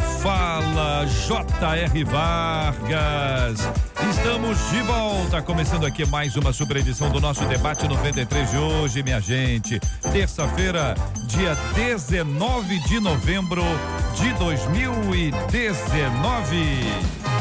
Fala J.R. Vargas. Estamos de volta, começando aqui mais uma super edição do nosso debate 93 de hoje, minha gente. Terça-feira, dia 19 de novembro de 2019.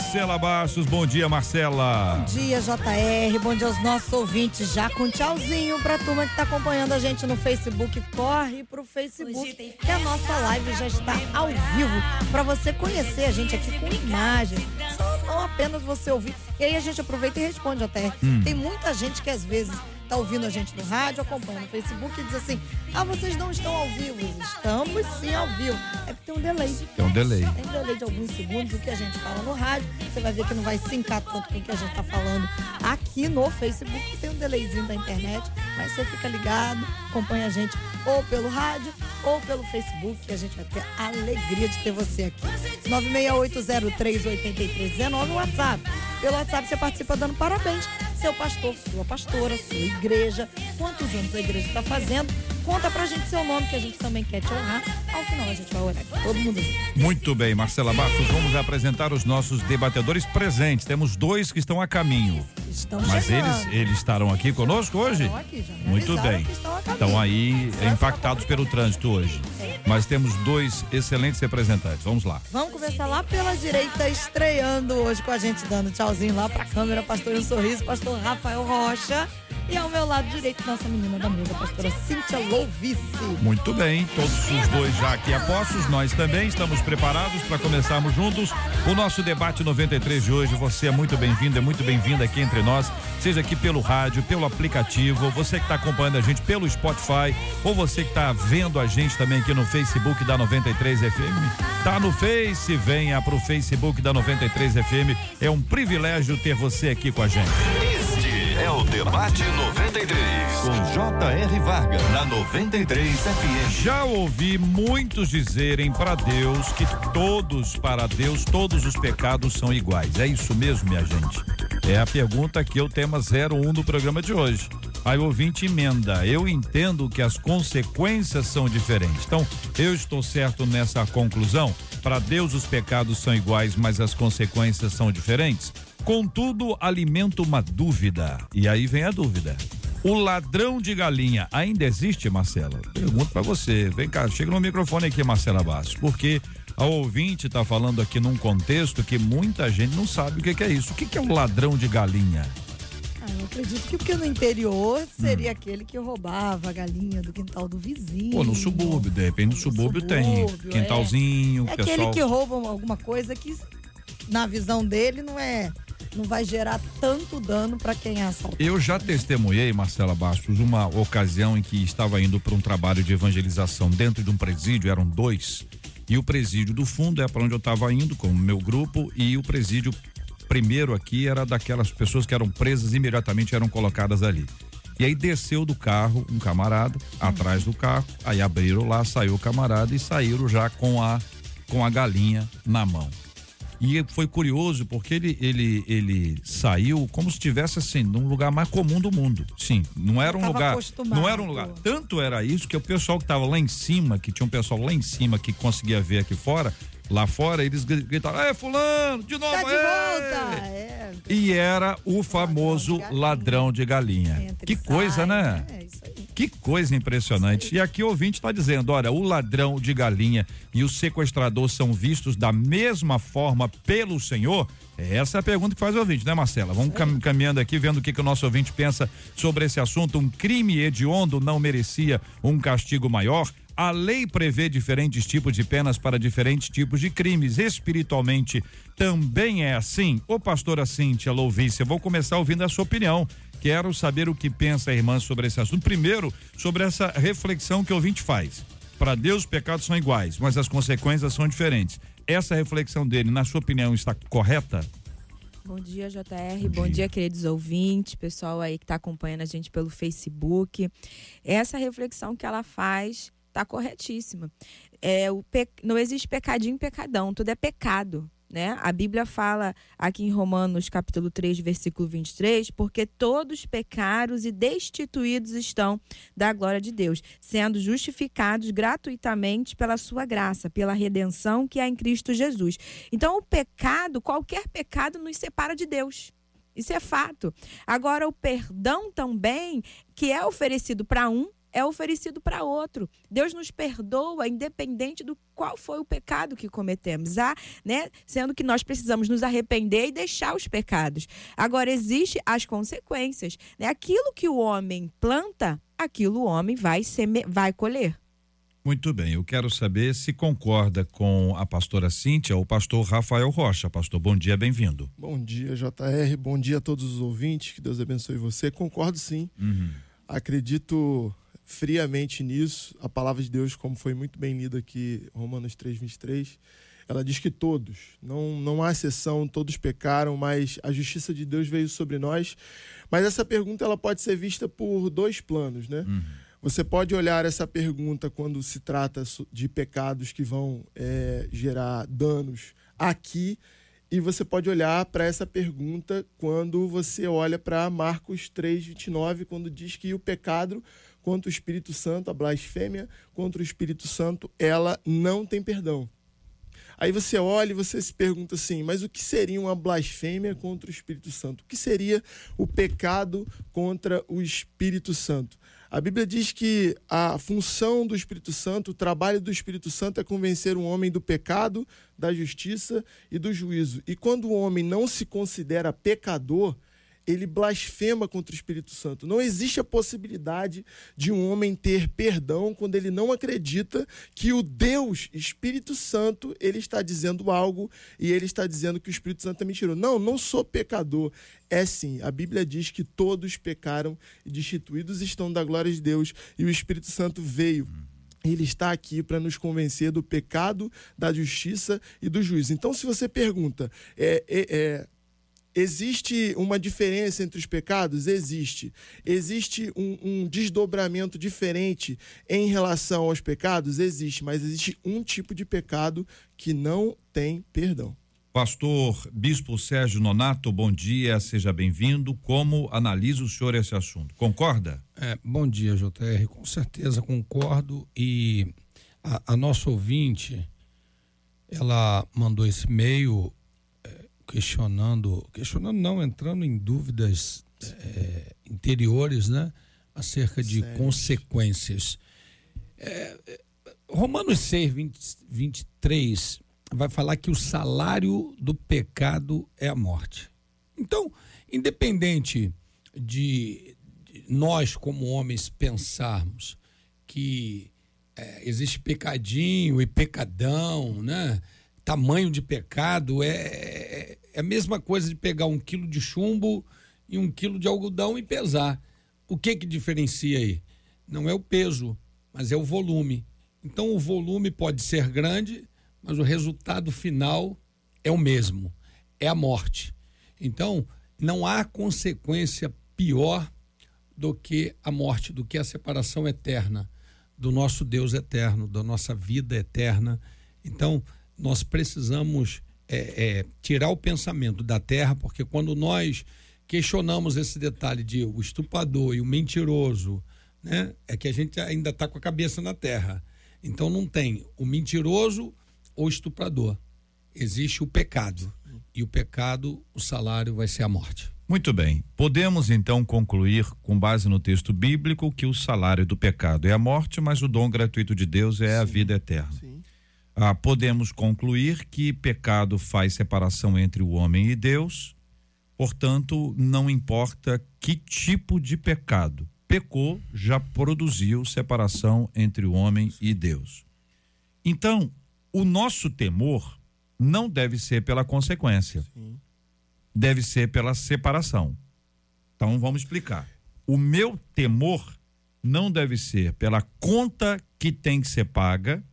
Marcela Bastos, bom dia, Marcela. Bom dia, JR. Bom dia aos nossos ouvintes. Já com tchauzinho pra turma que tá acompanhando a gente no Facebook. Corre pro Facebook, que a nossa live já está ao vivo pra você conhecer a gente aqui com imagem. Só não apenas você ouvir. E aí a gente aproveita e responde até. Tem muita gente que às vezes tá ouvindo a gente no rádio, acompanha no Facebook e diz assim: Ah, vocês não estão ao vivo. Estamos sim ao vivo. É porque tem um delay. Tem um delay. Tem um delay de alguns segundos, o que a gente fala no rádio. Você vai ver que não vai sincar tanto com o que a gente tá falando aqui no Facebook. Tem um delayzinho da internet, mas você fica ligado, acompanha a gente ou pelo rádio ou pelo Facebook, que a gente vai ter a alegria de ter você aqui. 968038319 WhatsApp. Pelo WhatsApp você participa dando parabéns. Seu pastor, sua pastora, sua igreja, quantos anos a igreja está fazendo. Conta pra gente seu nome, que a gente também quer te honrar. Ao final a gente vai orar aqui, todo mundo. Muito bem, Marcela Bastos, vamos apresentar os nossos debatedores presentes. Temos dois que estão a caminho. Estão Mas chegando. eles, eles estarão aqui conosco hoje? Estão aqui, Muito bem. que estão. Estão aí impactados pelo trânsito hoje. Mas temos dois excelentes representantes. Vamos lá. Vamos começar lá pela direita, estreando hoje com a gente, dando tchauzinho lá pra câmera, pastor um sorriso, pastor Rafael Rocha. E ao meu lado direito, nossa menina da mesa, pastora Cíntia Louvice. Muito bem, todos os dois já aqui apostos, nós também estamos preparados para começarmos juntos o nosso debate 93 de hoje. Você é muito bem-vindo, é muito bem-vinda aqui entre nós, seja aqui pelo rádio, pelo aplicativo, você que está acompanhando a gente pelo Spotify, ou você que está vendo a gente também aqui no Facebook da 93 FM. Tá no Face, venha pro Facebook da 93 FM. É um privilégio ter você aqui com a gente. É o Debate 93. Com J.R. Vargas. Na 93 FM. Já ouvi muitos dizerem para Deus que todos, para Deus, todos os pecados são iguais. É isso mesmo, minha gente? É a pergunta que é o tema 01 do programa de hoje. Aí o ouvinte emenda. Eu entendo que as consequências são diferentes. Então, eu estou certo nessa conclusão? Para Deus os pecados são iguais, mas as consequências são diferentes? Contudo, alimenta uma dúvida. E aí vem a dúvida. O ladrão de galinha ainda existe, Marcela? Pergunto pra você. Vem cá, chega no microfone aqui, Marcela Bastos, porque a ouvinte tá falando aqui num contexto que muita gente não sabe o que, que é isso. O que, que é o ladrão de galinha? Ah, eu acredito que porque no interior seria Hum. aquele que roubava a galinha do quintal do vizinho. Pô, no subúrbio, de repente no No subúrbio, tem subúrbio, quintalzinho, É o pessoal. aquele que rouba alguma coisa que, na visão dele, não é. Não vai gerar tanto dano para quem é assaltado. Eu já testemunhei, Marcela Bastos, uma ocasião em que estava indo para um trabalho de evangelização dentro de um presídio, eram dois. E o presídio do fundo é para onde eu estava indo com o meu grupo e o presídio primeiro aqui era daquelas pessoas que eram presas imediatamente eram colocadas ali. E aí desceu do carro um camarada atrás do carro, aí abriram lá, saiu o camarada e saíram já com a com a galinha na mão. E foi curioso porque ele, ele, ele saiu como se estivesse assim, num lugar mais comum do mundo. Sim, não era um lugar. acostumado. Não era um lugar. Tanto era isso que o pessoal que estava lá em cima, que tinha um pessoal lá em cima que conseguia ver aqui fora, lá fora, eles gri- gritavam: É, Fulano, de novo! Tá de ê!" volta! É. E era o famoso galinha. ladrão de galinha. Entra e Que coisa, sai, né? É isso aí. Que coisa impressionante. E aqui o ouvinte está dizendo: olha, o ladrão de galinha e o sequestrador são vistos da mesma forma pelo Senhor? Essa é a pergunta que faz o ouvinte, né, Marcela? Vamos cam- caminhando aqui, vendo o que, que o nosso ouvinte pensa sobre esse assunto. Um crime hediondo não merecia um castigo maior? A lei prevê diferentes tipos de penas para diferentes tipos de crimes. Espiritualmente também é assim? Ô, pastora Cíntia Louvícia, vou começar ouvindo a sua opinião. Quero saber o que pensa a irmã sobre esse assunto. Primeiro, sobre essa reflexão que o ouvinte faz. Para Deus, os pecados são iguais, mas as consequências são diferentes. Essa reflexão dele, na sua opinião, está correta? Bom dia, JR. Bom, Bom dia. dia. queridos ouvintes, pessoal aí que está acompanhando a gente pelo Facebook. Essa reflexão que ela faz está corretíssima. É, o pe... Não existe pecadinho pecadão, tudo é pecado. Né? A Bíblia fala aqui em Romanos capítulo 3, versículo 23, porque todos pecados e destituídos estão da glória de Deus, sendo justificados gratuitamente pela sua graça, pela redenção que há em Cristo Jesus. Então, o pecado, qualquer pecado nos separa de Deus. Isso é fato. Agora, o perdão também, que é oferecido para um, é oferecido para outro. Deus nos perdoa independente do qual foi o pecado que cometemos, ah, né? Sendo que nós precisamos nos arrepender e deixar os pecados. Agora existe as consequências, né? Aquilo que o homem planta, aquilo o homem vai seme... vai colher. Muito bem, eu quero saber se concorda com a pastora Cíntia ou o pastor Rafael Rocha. Pastor, bom dia, bem-vindo. Bom dia, JR, bom dia a todos os ouvintes, que Deus abençoe você. Concordo sim. Uhum. Acredito friamente nisso. A palavra de Deus, como foi muito bem lida aqui, Romanos 3, 23, ela diz que todos, não, não há exceção, todos pecaram, mas a justiça de Deus veio sobre nós. Mas essa pergunta ela pode ser vista por dois planos, né? Uhum. Você pode olhar essa pergunta quando se trata de pecados que vão é, gerar danos aqui, e você pode olhar para essa pergunta quando você olha para Marcos 3, 29, quando diz que o pecado contra o Espírito Santo, a blasfêmia contra o Espírito Santo, ela não tem perdão. Aí você olha e você se pergunta assim: mas o que seria uma blasfêmia contra o Espírito Santo? O que seria o pecado contra o Espírito Santo? A Bíblia diz que a função do Espírito Santo, o trabalho do Espírito Santo é convencer o homem do pecado, da justiça e do juízo. E quando o homem não se considera pecador, ele blasfema contra o Espírito Santo. Não existe a possibilidade de um homem ter perdão quando ele não acredita que o Deus Espírito Santo ele está dizendo algo e ele está dizendo que o Espírito Santo é mentiroso. Não, não sou pecador. É sim, a Bíblia diz que todos pecaram e destituídos estão da glória de Deus e o Espírito Santo veio ele está aqui para nos convencer do pecado, da justiça e do juízo. Então, se você pergunta, é, é, é Existe uma diferença entre os pecados? Existe. Existe um, um, desdobramento diferente em relação aos pecados? Existe, mas existe um tipo de pecado que não tem perdão. Pastor Bispo Sérgio Nonato, bom dia, seja bem-vindo. Como analisa o senhor esse assunto? Concorda? É, bom dia, JR. Com certeza concordo. E a, a nossa ouvinte, ela mandou esse e-mail questionando, questionando não, entrando em dúvidas é, interiores, né? Acerca de Sério? consequências. É, é Romanos 6, 20, 23 vai falar que o salário do pecado é a morte. Então, independente de, de nós, como homens, pensarmos que é, existe pecadinho e pecadão, né? tamanho de pecado, é, é, a mesma coisa de pegar um quilo de chumbo e um quilo de algodão e pesar. O que que diferencia aí? Não é o peso, mas é o volume. Então o volume pode ser grande, mas o resultado final é o mesmo, é a morte. Então não há consequência pior do que a morte, do que a separação eterna do nosso Deus eterno, da nossa vida eterna. Então nós precisamos é, é, tirar o pensamento da terra, porque quando nós questionamos esse detalhe de o estuprador e o mentiroso, né, é que a gente ainda está com a cabeça na terra. Então não tem o mentiroso ou o estuprador. Existe o pecado. E o pecado, o salário vai ser a morte. Muito bem. Podemos então concluir, com base no texto bíblico, que o salário do pecado é a morte, mas o dom gratuito de Deus é Sim. a vida eterna. Sim ah, podemos concluir que pecado faz separação entre o homem e Deus, portanto, não importa que tipo de pecado pecou, já produziu separação entre o homem e Deus. Então, o nosso temor não deve ser pela consequência, Sim. deve ser pela separação. Então, vamos explicar. O meu temor não deve ser pela conta que tem que ser paga,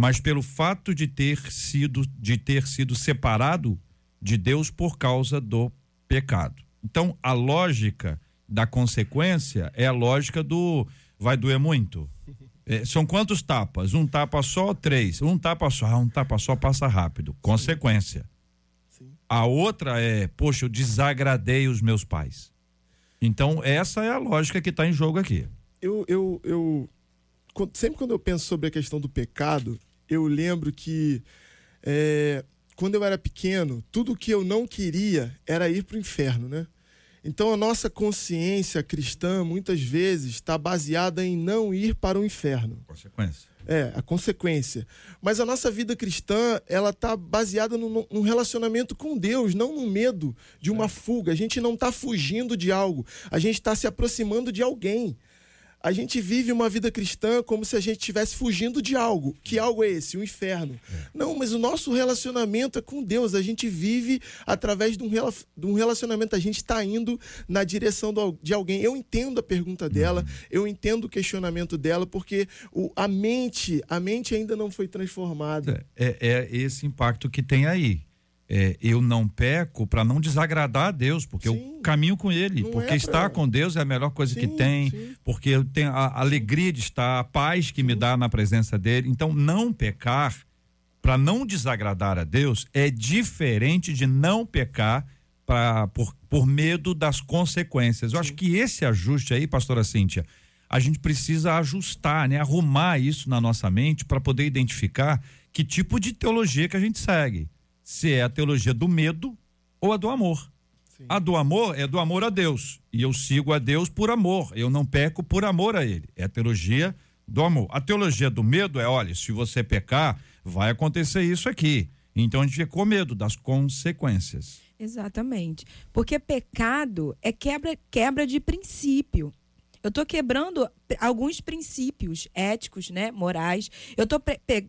mas pelo fato de ter sido de ter sido separado de Deus por causa do pecado. Então, a lógica da consequência é a lógica do vai doer muito. É, são quantos tapas? Um tapa só, três. Um tapa só, ah, um tapa só passa rápido. Consequência. Sim. A outra é, poxa, eu desagradei os meus pais. Então, essa é a lógica que está em jogo aqui. Eu, eu, eu, sempre quando eu penso sobre a questão do pecado, eu lembro que é, quando eu era pequeno, tudo que eu não queria era ir para o inferno, né? Então a nossa consciência cristã muitas vezes está baseada em não ir para o inferno. Consequência. É, a consequência. Mas a nossa vida cristã, ela está baseada num, num, relacionamento com Deus, não no medo de uma é. fuga. A gente não está fugindo de algo, a gente está se aproximando de alguém a gente vive uma vida cristã como se a gente estivesse fugindo de algo. Que algo é esse? O inferno. É. Não, mas o nosso relacionamento é com Deus. A gente vive através de um relacionamento. A gente está indo na direção de alguém. Eu entendo a pergunta dela, uhum. eu entendo o questionamento dela, porque a mente, a mente ainda não foi transformada. É, é esse impacto que tem aí é, eu não peco para não desagradar a Deus, porque sim, eu caminho com Ele, porque é estar com Deus é a melhor coisa sim, que tem, sim. porque eu tenho a alegria de estar, a paz que me dá na presença dele. Então, não pecar para não desagradar a Deus é diferente de não pecar pra, por, por medo das consequências. Eu acho que esse ajuste aí, pastora Cíntia, a gente precisa ajustar, né? arrumar isso na nossa mente para poder identificar que tipo de teologia que a gente segue se é a teologia do medo ou a do amor. Sim. A do amor é do amor a Deus. E eu sigo a Deus por amor. Eu não peco por amor a Ele. É a teologia do amor. A teologia do medo é: olha, se você pecar, vai acontecer isso aqui. Então a gente fica com medo das consequências. Exatamente. Porque pecado é quebra, quebra de princípio. Eu estou quebrando alguns princípios éticos, né, morais. Eu estou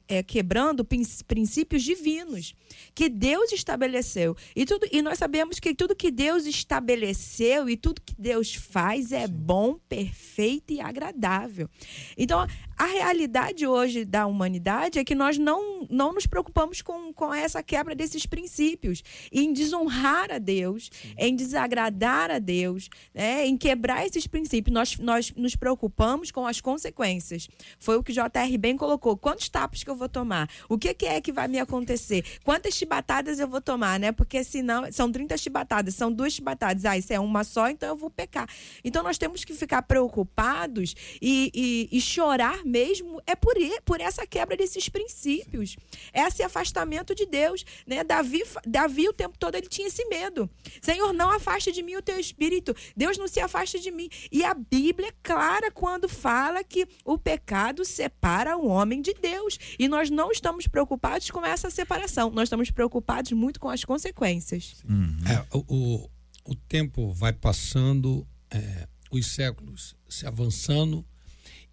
é, quebrando princípios divinos que Deus estabeleceu. E, tudo, e nós sabemos que tudo que Deus estabeleceu e tudo que Deus faz é bom, perfeito e agradável. Então, a realidade hoje da humanidade é que nós não, não nos preocupamos com, com essa quebra desses princípios, em desonrar a Deus, Sim. em desagradar a Deus, né, em quebrar esses princípios. Nós, nós nos preocupamos com as consequências. Foi o que o JR bem colocou. Quantos tapas que eu vou tomar? O que, que é que vai me acontecer? Quantas chibatadas eu vou tomar, né? Porque senão são 30 chibatadas, são duas chibatadas. Ah, isso é uma só, então eu vou pecar. Então nós temos que ficar preocupados e, e, e chorar mesmo é por, por essa quebra desses princípios. Esse afastamento de Deus. Né? Davi, Davi, o tempo todo, ele tinha esse medo. Senhor, não afaste de mim o teu espírito. Deus não se afaste de mim. E a Bíblia é clara quando fala que o pecado separa o homem de Deus. E nós não estamos preocupados com essa separação. Nós estamos preocupados muito com as consequências. Uhum. É, o, o, tempo vai passando, é, os séculos se avançando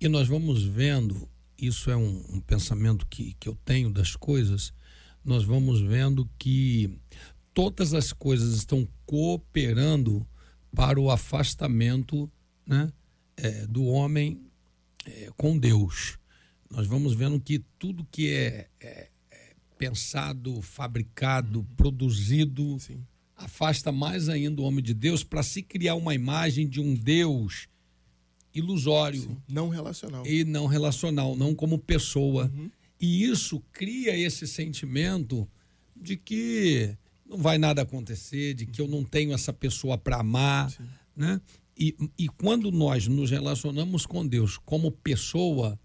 e nós vamos vendo, isso é um, um pensamento que, que eu tenho das coisas, nós vamos vendo que todas as coisas estão cooperando para o afastamento né, é, do homem é, com Deus. Nós vamos vendo que tudo que é, é, é pensado, fabricado, produzido, Sim. afasta mais ainda o homem de Deus para se criar uma imagem de um Deus ilusório. Sim, não relacional. E não relacional, não como pessoa. Uhum. E isso cria esse sentimento de que não vai nada acontecer, de que eu não tenho essa pessoa para amar, Sim. né? E, e quando nós nos relacionamos com Deus como pessoa,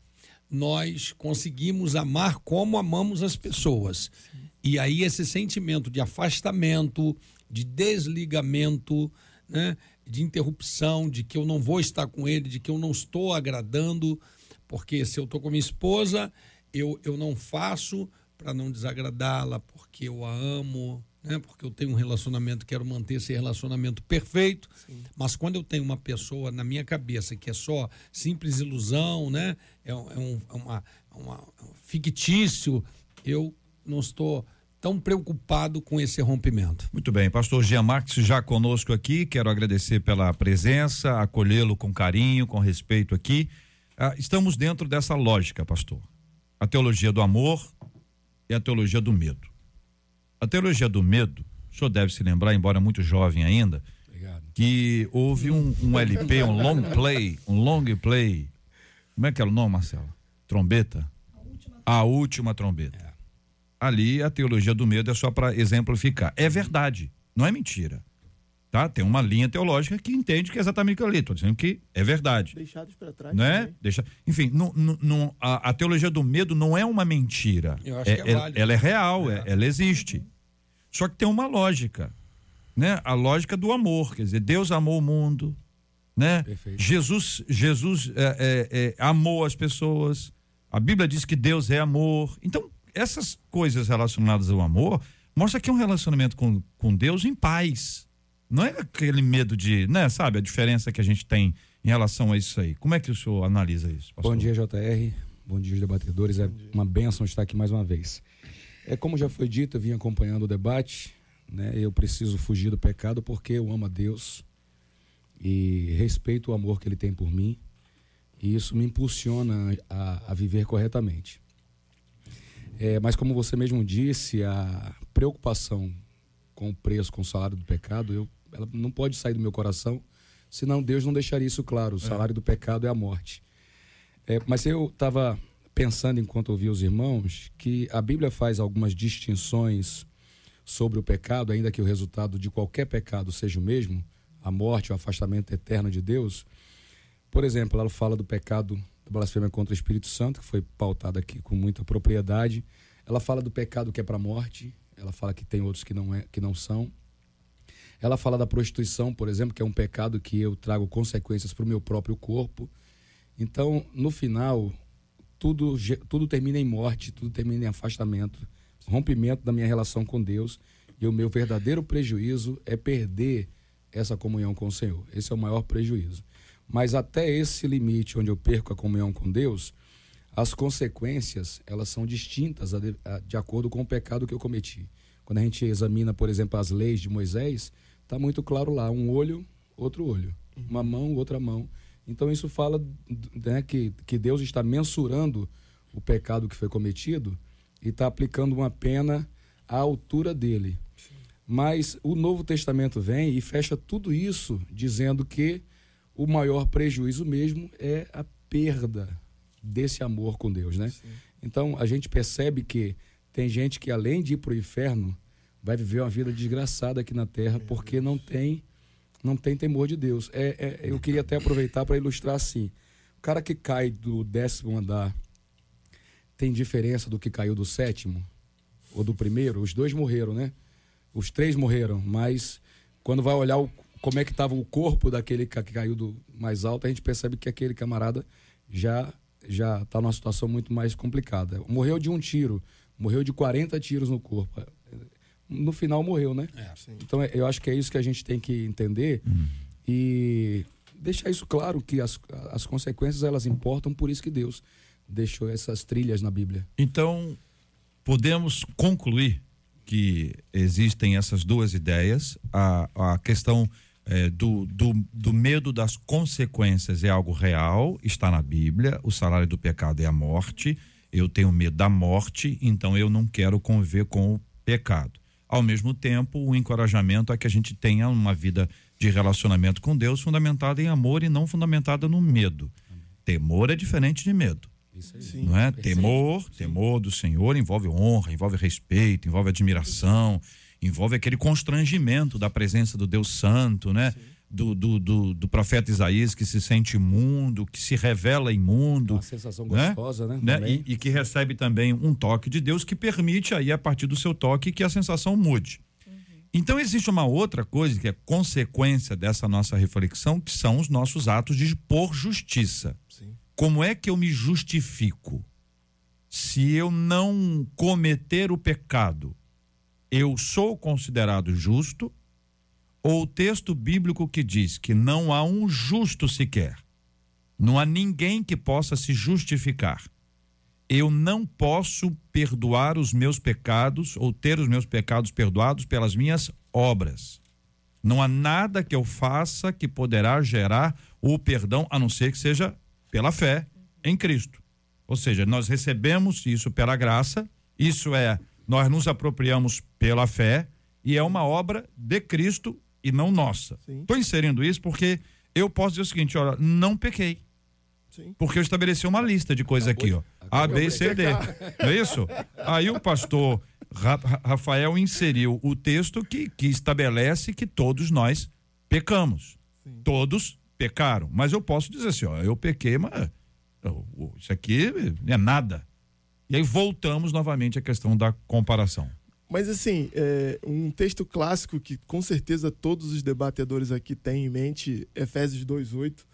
nós conseguimos amar como amamos as pessoas. Sim. E aí esse sentimento de afastamento, de desligamento, né? de interrupção, de que eu não vou estar com ele, de que eu não estou agradando, porque se eu estou com minha esposa, eu, eu não faço para não desagradá-la, porque eu a amo, né? porque eu tenho um relacionamento, quero manter esse relacionamento perfeito. Sim. Mas quando eu tenho uma pessoa na minha cabeça que é só simples ilusão, né? é, é um, é uma, é uma, é um fictício, eu não estou tão preocupado com esse rompimento. Muito bem, pastor Jean Marques já conosco aqui, quero agradecer pela presença, acolhê-lo com carinho, com respeito aqui. Ah, estamos dentro dessa lógica, pastor. A teologia do amor e a teologia do medo. A teologia do medo, o senhor deve se lembrar, embora muito jovem ainda, Obrigado. que houve um, um LP, um long play, um long play. Como é que era o nome, Marcelo? Trombeta? A última, a última trombeta. É ali a teologia do medo é só para exemplificar. É verdade, não é mentira. Tá? Tem uma linha teológica que entende que é exatamente aquilo ali. Estou dizendo que é verdade. Deixados para trás. Né? Deixa, enfim, não, não, a, a, teologia do medo não é uma mentira. Eu acho é, que é ela, ela, é real, é. ela existe. Só que tem uma lógica. Né? A lógica do amor. Quer dizer, Deus amou o mundo. Né? Perfeito. Jesus, Jesus é, é, é amou as pessoas. A Bíblia diz que Deus é amor. Então, essas coisas relacionadas ao amor mostra que é um relacionamento com, com Deus em paz. Não é aquele medo de, né, sabe, a diferença que a gente tem em relação a isso aí. Como é que o senhor analisa isso? Pastor? Bom dia, JR. Bom dia, os debatedores. É uma bênção estar aqui mais uma vez. É como já foi dito, eu vim acompanhando o debate, né? Eu preciso fugir do pecado porque eu amo a Deus e respeito o amor que ele tem por mim. E isso me impulsiona a, a viver corretamente. É, mas como você mesmo disse, a preocupação com o preço, com o salário do pecado, eu, ela não pode sair do meu coração, senão Deus não deixaria isso claro. O é. salário é. do pecado é a morte. É, mas eu estava pensando enquanto ouvia os irmãos que a Bíblia faz algumas distinções sobre o pecado, ainda que o resultado de qualquer pecado seja o mesmo, a morte, o afastamento eterno de Deus. Por exemplo, ela fala do pecado da blasfêmia contra o Espírito Santo, que foi pautada aqui com muita propriedade. Ela fala do pecado que é para a morte, ela fala que tem outros que não, é, que não são. Ela fala da prostituição, por exemplo, que é um pecado que eu trago consequências para o meu próprio corpo. Então, no final, tudo, tudo termina em morte, tudo termina em afastamento, rompimento da minha relação com Deus. E o meu verdadeiro prejuízo é perder essa comunhão com o Senhor. Esse é o maior prejuízo. Mas até esse limite onde eu perco a comunhão com Deus, as consequências elas são distintas de, de acordo com o pecado que eu cometi. Quando a gente examina, por exemplo, as leis de Moisés, está muito claro lá: um olho, outro olho, uma mão, outra mão. Então isso fala né, que, que Deus está mensurando o pecado que foi cometido e está aplicando uma pena à altura dele. Sim. Mas o Novo Testamento vem e fecha tudo isso dizendo que o maior prejuízo mesmo é a perda desse amor com Deus, né? Sim. Então a gente percebe que tem gente que além de ir para o inferno vai viver uma vida desgraçada aqui na Terra porque não tem não tem temor de Deus. É, é eu queria até aproveitar para ilustrar assim: o cara que cai do décimo andar tem diferença do que caiu do sétimo ou do primeiro? Os dois morreram, né? Os três morreram, mas quando vai olhar o, como é que estava o corpo daquele que caiu do mais alto, a gente percebe que aquele camarada já já está numa situação muito mais complicada. Morreu de um tiro, morreu de 40 tiros no corpo. No final morreu, né? É, então é, eu acho que é isso que a gente tem que entender hum. e deixar isso claro que as, as consequências elas importam, por isso que Deus deixou essas trilhas na Bíblia. Então, podemos concluir que existem essas duas ideias, a, a questão é, do, do, do medo das consequências é algo real, está na Bíblia. O salário do pecado é a morte. Eu tenho medo da morte, então eu não quero conviver com o pecado. Ao mesmo tempo, o encorajamento a que a gente tenha uma vida de relacionamento com Deus fundamentada em amor e não fundamentada no medo. Temor é diferente de medo. Sim, não é? Temor, temor do Senhor envolve honra, envolve respeito, envolve admiração, envolve aquele constrangimento da presença do Deus Santo, né? Do, do, do, do, profeta Isaías que se sente imundo, que se revela imundo. Uma sensação né? gostosa, né? né? E, e, que recebe também um toque de Deus que permite aí, a partir do seu toque, que a sensação mude. Uhum. Então existe uma outra coisa que é consequência dessa nossa reflexão, que são os nossos atos de por justiça. Sim. Como é que eu me justifico? Se eu não cometer o pecado, eu sou considerado justo, ou o texto bíblico que diz que não há um justo sequer, não há ninguém que possa se justificar. eu não posso perdoar os meus pecados ou ter os meus pecados perdoados pelas minhas obras. Não há nada que eu faça que poderá gerar o perdão, a não ser que seja pela fé em Cristo. Ou seja, nós recebemos isso pela graça, isso é, nós nos apropriamos pela fé e é uma obra de Cristo e não nossa. Estou inserindo isso porque eu posso dizer o seguinte: olha, não pequei. Sim. Porque eu estabeleci uma lista de coisas aqui, ó. A, B, C, D. Não é isso? Aí o pastor Rafael inseriu o texto que, que estabelece que todos nós pecamos. Sim. Todos pecaram. Mas eu posso dizer assim, ó, eu pequei, mas isso aqui é nada. E aí voltamos novamente à questão da comparação. Mas assim, é, um texto clássico que com certeza todos os debatedores aqui têm em mente, Efésios 2,8.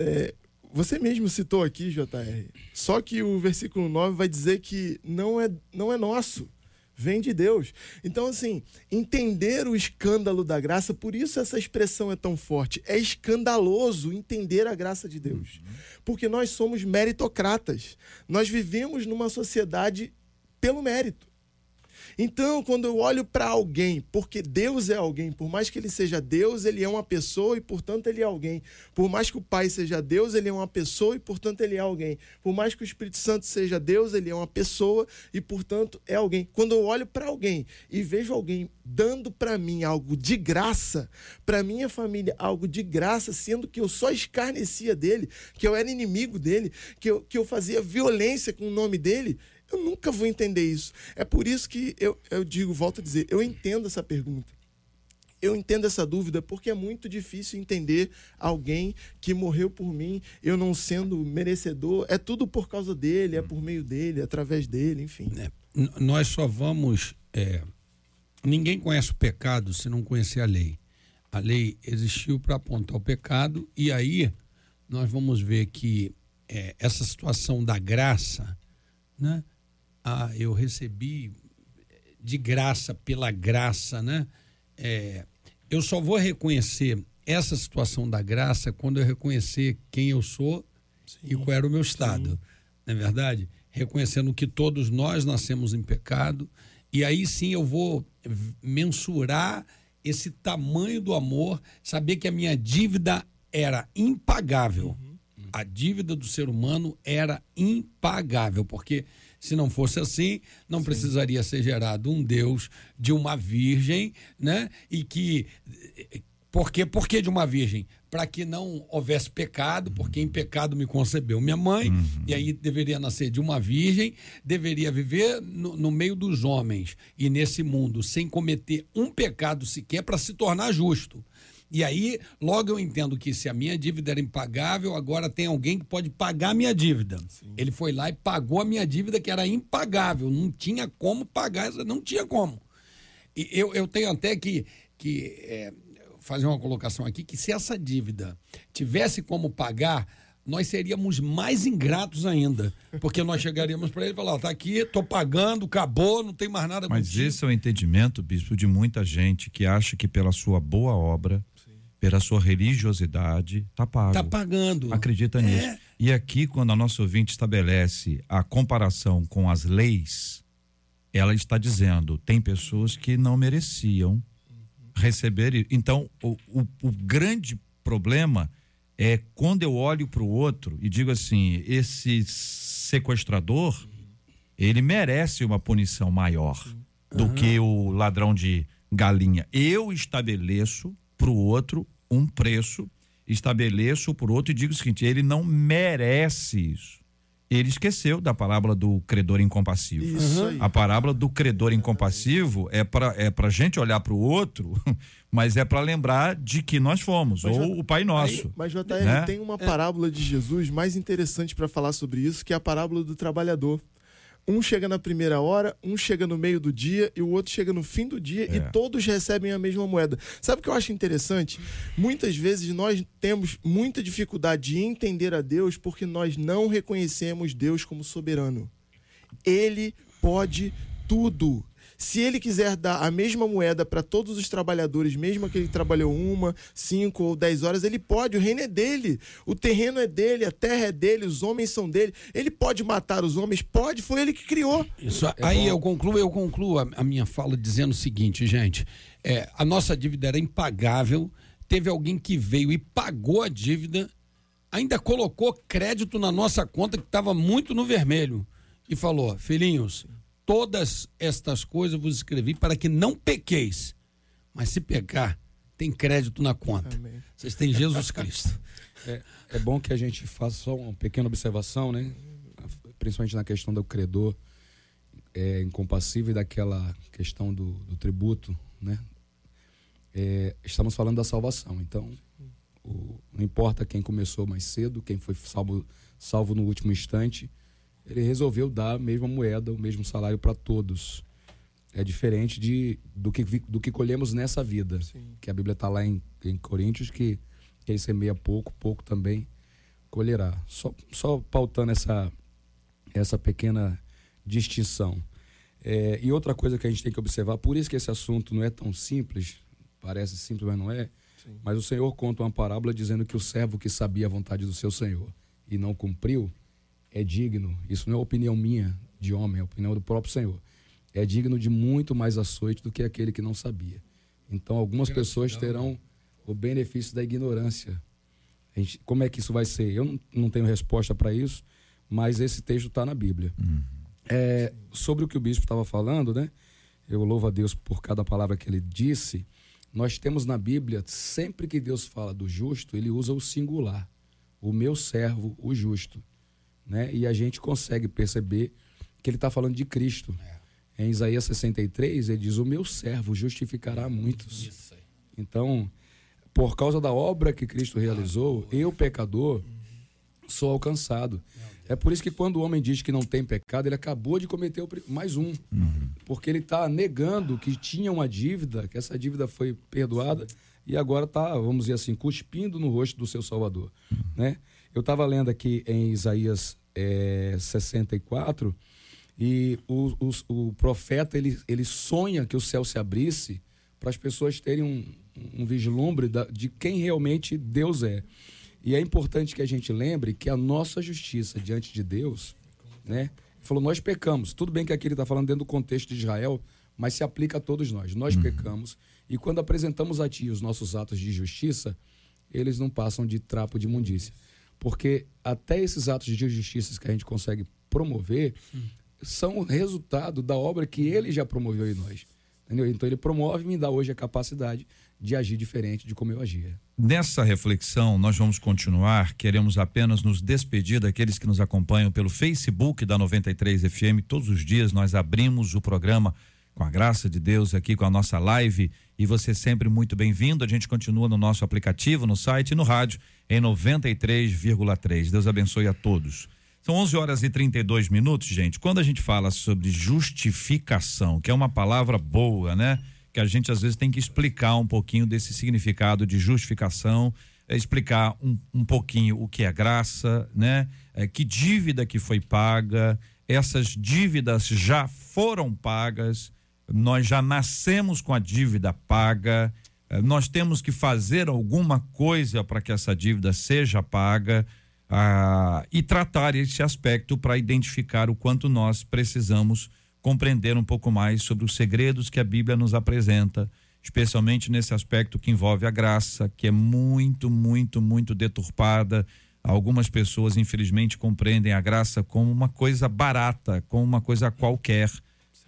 É, você mesmo citou aqui, JR. Só que o versículo 9 vai dizer que não é, não é nosso, vem de Deus. Então, assim, entender o escândalo da graça, por isso essa expressão é tão forte. É escandaloso entender a graça de Deus. Porque nós somos meritocratas. Nós vivemos numa sociedade pelo mérito. Então, quando eu olho para alguém, porque Deus é alguém, por mais que ele seja Deus, ele é uma pessoa e, portanto, ele é alguém. Por mais que o Pai seja Deus, ele é uma pessoa e, portanto, ele é alguém. Por mais que o Espírito Santo seja Deus, ele é uma pessoa e, portanto, é alguém. Quando eu olho para alguém e vejo alguém dando para mim algo de graça, para minha família algo de graça, sendo que eu só escarnecia dele, que eu era inimigo dele, que eu, que eu fazia violência com o nome dele, eu nunca vou entender isso. É por isso que eu, eu digo, volto a dizer, eu entendo essa pergunta. Eu entendo essa dúvida porque é muito difícil entender alguém que morreu por mim, eu não sendo merecedor. É tudo por causa dele, é por meio dele, é através dele, enfim. É, nós só vamos. É, ninguém conhece o pecado se não conhecer a lei. A lei existiu para apontar o pecado, e aí nós vamos ver que é, essa situação da graça, né? Ah, eu recebi de graça pela graça, né? É, eu só vou reconhecer essa situação da graça quando eu reconhecer quem eu sou sim, e qual era o meu estado. Sim. Não é verdade? Reconhecendo que todos nós nascemos em pecado, e aí sim eu vou mensurar esse tamanho do amor, saber que a minha dívida era impagável. Uhum. A dívida do ser humano era impagável, porque se não fosse assim, não Sim. precisaria ser gerado um Deus de uma virgem, né? E que por quê? Por que de uma virgem? Para que não houvesse pecado, porque em pecado me concebeu minha mãe, uhum. e aí deveria nascer de uma virgem, deveria viver no, no, meio dos homens e nesse mundo sem cometer um pecado sequer para se tornar justo. E aí, logo eu entendo que se a minha dívida era impagável, agora tem alguém que pode pagar a minha dívida. Sim. Ele foi lá e pagou a minha dívida que era impagável, não tinha como pagar, não tinha como. E eu, eu tenho até que, que é, fazer uma colocação aqui, que se essa dívida tivesse como pagar, nós seríamos mais ingratos ainda. Porque nós chegaríamos para ele e falar: tá aqui, tô pagando, acabou, não tem mais nada Mas contigo. esse é o entendimento, bispo, de muita gente que acha que pela sua boa obra pela sua religiosidade, está pago. Está pagando. Acredita nisso. É. E aqui, quando a nossa ouvinte estabelece a comparação com as leis, ela está dizendo: tem pessoas que não mereciam receber. Então, o, o, o grande problema é quando eu olho para o outro e digo assim: esse sequestrador, ele merece uma punição maior do uhum. que o ladrão de galinha. Eu estabeleço para o outro um preço, estabeleço para o outro e digo o seguinte: ele não merece isso. Ele esqueceu da parábola do credor incompassivo. A parábola do credor incompassivo é para é a gente olhar para o outro, mas é para lembrar de que nós fomos, mas, ou o Pai Nosso. Aí, mas, JR, né? tem uma parábola de Jesus mais interessante para falar sobre isso, que é a parábola do trabalhador. Um chega na primeira hora, um chega no meio do dia e o outro chega no fim do dia é. e todos recebem a mesma moeda. Sabe o que eu acho interessante? Muitas vezes nós temos muita dificuldade de entender a Deus porque nós não reconhecemos Deus como soberano. Ele pode tudo. Se ele quiser dar a mesma moeda para todos os trabalhadores, mesmo que ele trabalhou uma, cinco ou dez horas, ele pode. O reino é dele, o terreno é dele, a terra é dele, os homens são dele. Ele pode matar os homens? Pode, foi ele que criou. Isso, é aí eu concluo, eu concluo a, a, minha fala dizendo o seguinte, gente. É, a nossa dívida era impagável. Teve alguém que veio e pagou a dívida, ainda colocou crédito na nossa conta que estava muito no vermelho e falou: Filhinhos, todas estas coisas vos escrevi para que não pequeis. Mas se pecar, tem crédito na conta. Amém. Vocês têm Jesus Cristo. É, é, bom que a gente faça só uma pequena observação, né? Principalmente na questão do credor é, incompassível e daquela questão do, do tributo, né? É, estamos falando da salvação. Então, o, não importa quem começou mais cedo, quem foi salvo, salvo no último instante, ele resolveu dar a mesma moeda, o mesmo salário para todos. É diferente de, do, que, do que colhemos nessa vida. Sim. Que a Bíblia está lá em, em Coríntios, que quem semeia pouco, pouco também colherá. Só, só pautando essa, essa pequena distinção. É, e outra coisa que a gente tem que observar, por isso que esse assunto não é tão simples, parece simples, mas não é. Sim. Mas o Senhor conta uma parábola dizendo que o servo que sabia a vontade do seu Senhor e não cumpriu, é digno, isso não é opinião minha de homem, é opinião do próprio Senhor, é digno de muito mais açoite do que aquele que não sabia. Então, algumas pessoas terão o benefício da ignorância. Gente, como é que isso vai ser? Eu não, não tenho resposta para isso, mas esse texto está na Bíblia. Uhum. É, sobre o que o bispo estava falando, né? Eu louvo a Deus por cada palavra que ele disse. Nós temos na Bíblia, sempre que Deus fala do justo, ele usa o singular. O meu servo, o justo né? E a gente consegue perceber que ele está falando de Cristo. É. Em Isaías 63, ele diz: O meu servo justificará muitos. Então, por causa da obra que Cristo realizou, eu, pecador, sou alcançado. É por isso que quando o homem diz que não tem pecado, ele acabou de cometer mais um. Uhum. Porque ele está negando que tinha uma dívida, que essa dívida foi perdoada, e agora está, vamos dizer assim, cuspindo no rosto do seu Salvador. Uhum. Né? Eu estava lendo aqui em Isaías é, 64 e o, o, o, profeta ele, ele sonha que o céu se abrisse para as pessoas terem um, um vislumbre da, de quem realmente Deus é. E é importante que a gente lembre que a nossa justiça diante de Deus, né? Ele falou, nós pecamos. Tudo bem que aqui ele está falando dentro do contexto de Israel, mas se aplica a todos nós. Nós uhum. pecamos e quando apresentamos a Ti os nossos atos de justiça, eles não passam de trapo de imundícia. Porque até esses atos de justiça que a gente consegue promover são resultado da obra que ele já promoveu em nós. Entendeu? Então ele promove e me dá hoje a capacidade de agir diferente de como eu agia. Nessa reflexão, nós vamos continuar. Queremos apenas nos despedir daqueles que nos acompanham pelo Facebook da 93 FM. Todos os dias nós abrimos o programa com a graça de Deus aqui com a nossa live e você sempre muito bem-vindo. A gente continua no nosso aplicativo, no site e no rádio em 93,3. Deus abençoe a todos. São 11 horas e 32 minutos, gente. Quando a gente fala sobre justificação, que é uma palavra boa, né? Que a gente às vezes tem que explicar um pouquinho desse significado de justificação, é explicar um, um pouquinho o que é graça, né? É, que dívida que foi paga, essas dívidas já foram pagas nós já nascemos com a dívida paga, eh, nós temos que fazer alguma coisa para que essa dívida seja paga ah, e tratar esse aspecto para identificar o quanto nós precisamos compreender um pouco mais sobre os segredos que a Bíblia nos apresenta, especialmente nesse aspecto que envolve a graça, que é muito, muito, muito deturpada. Algumas pessoas, infelizmente, compreendem a graça como uma coisa barata, como uma coisa qualquer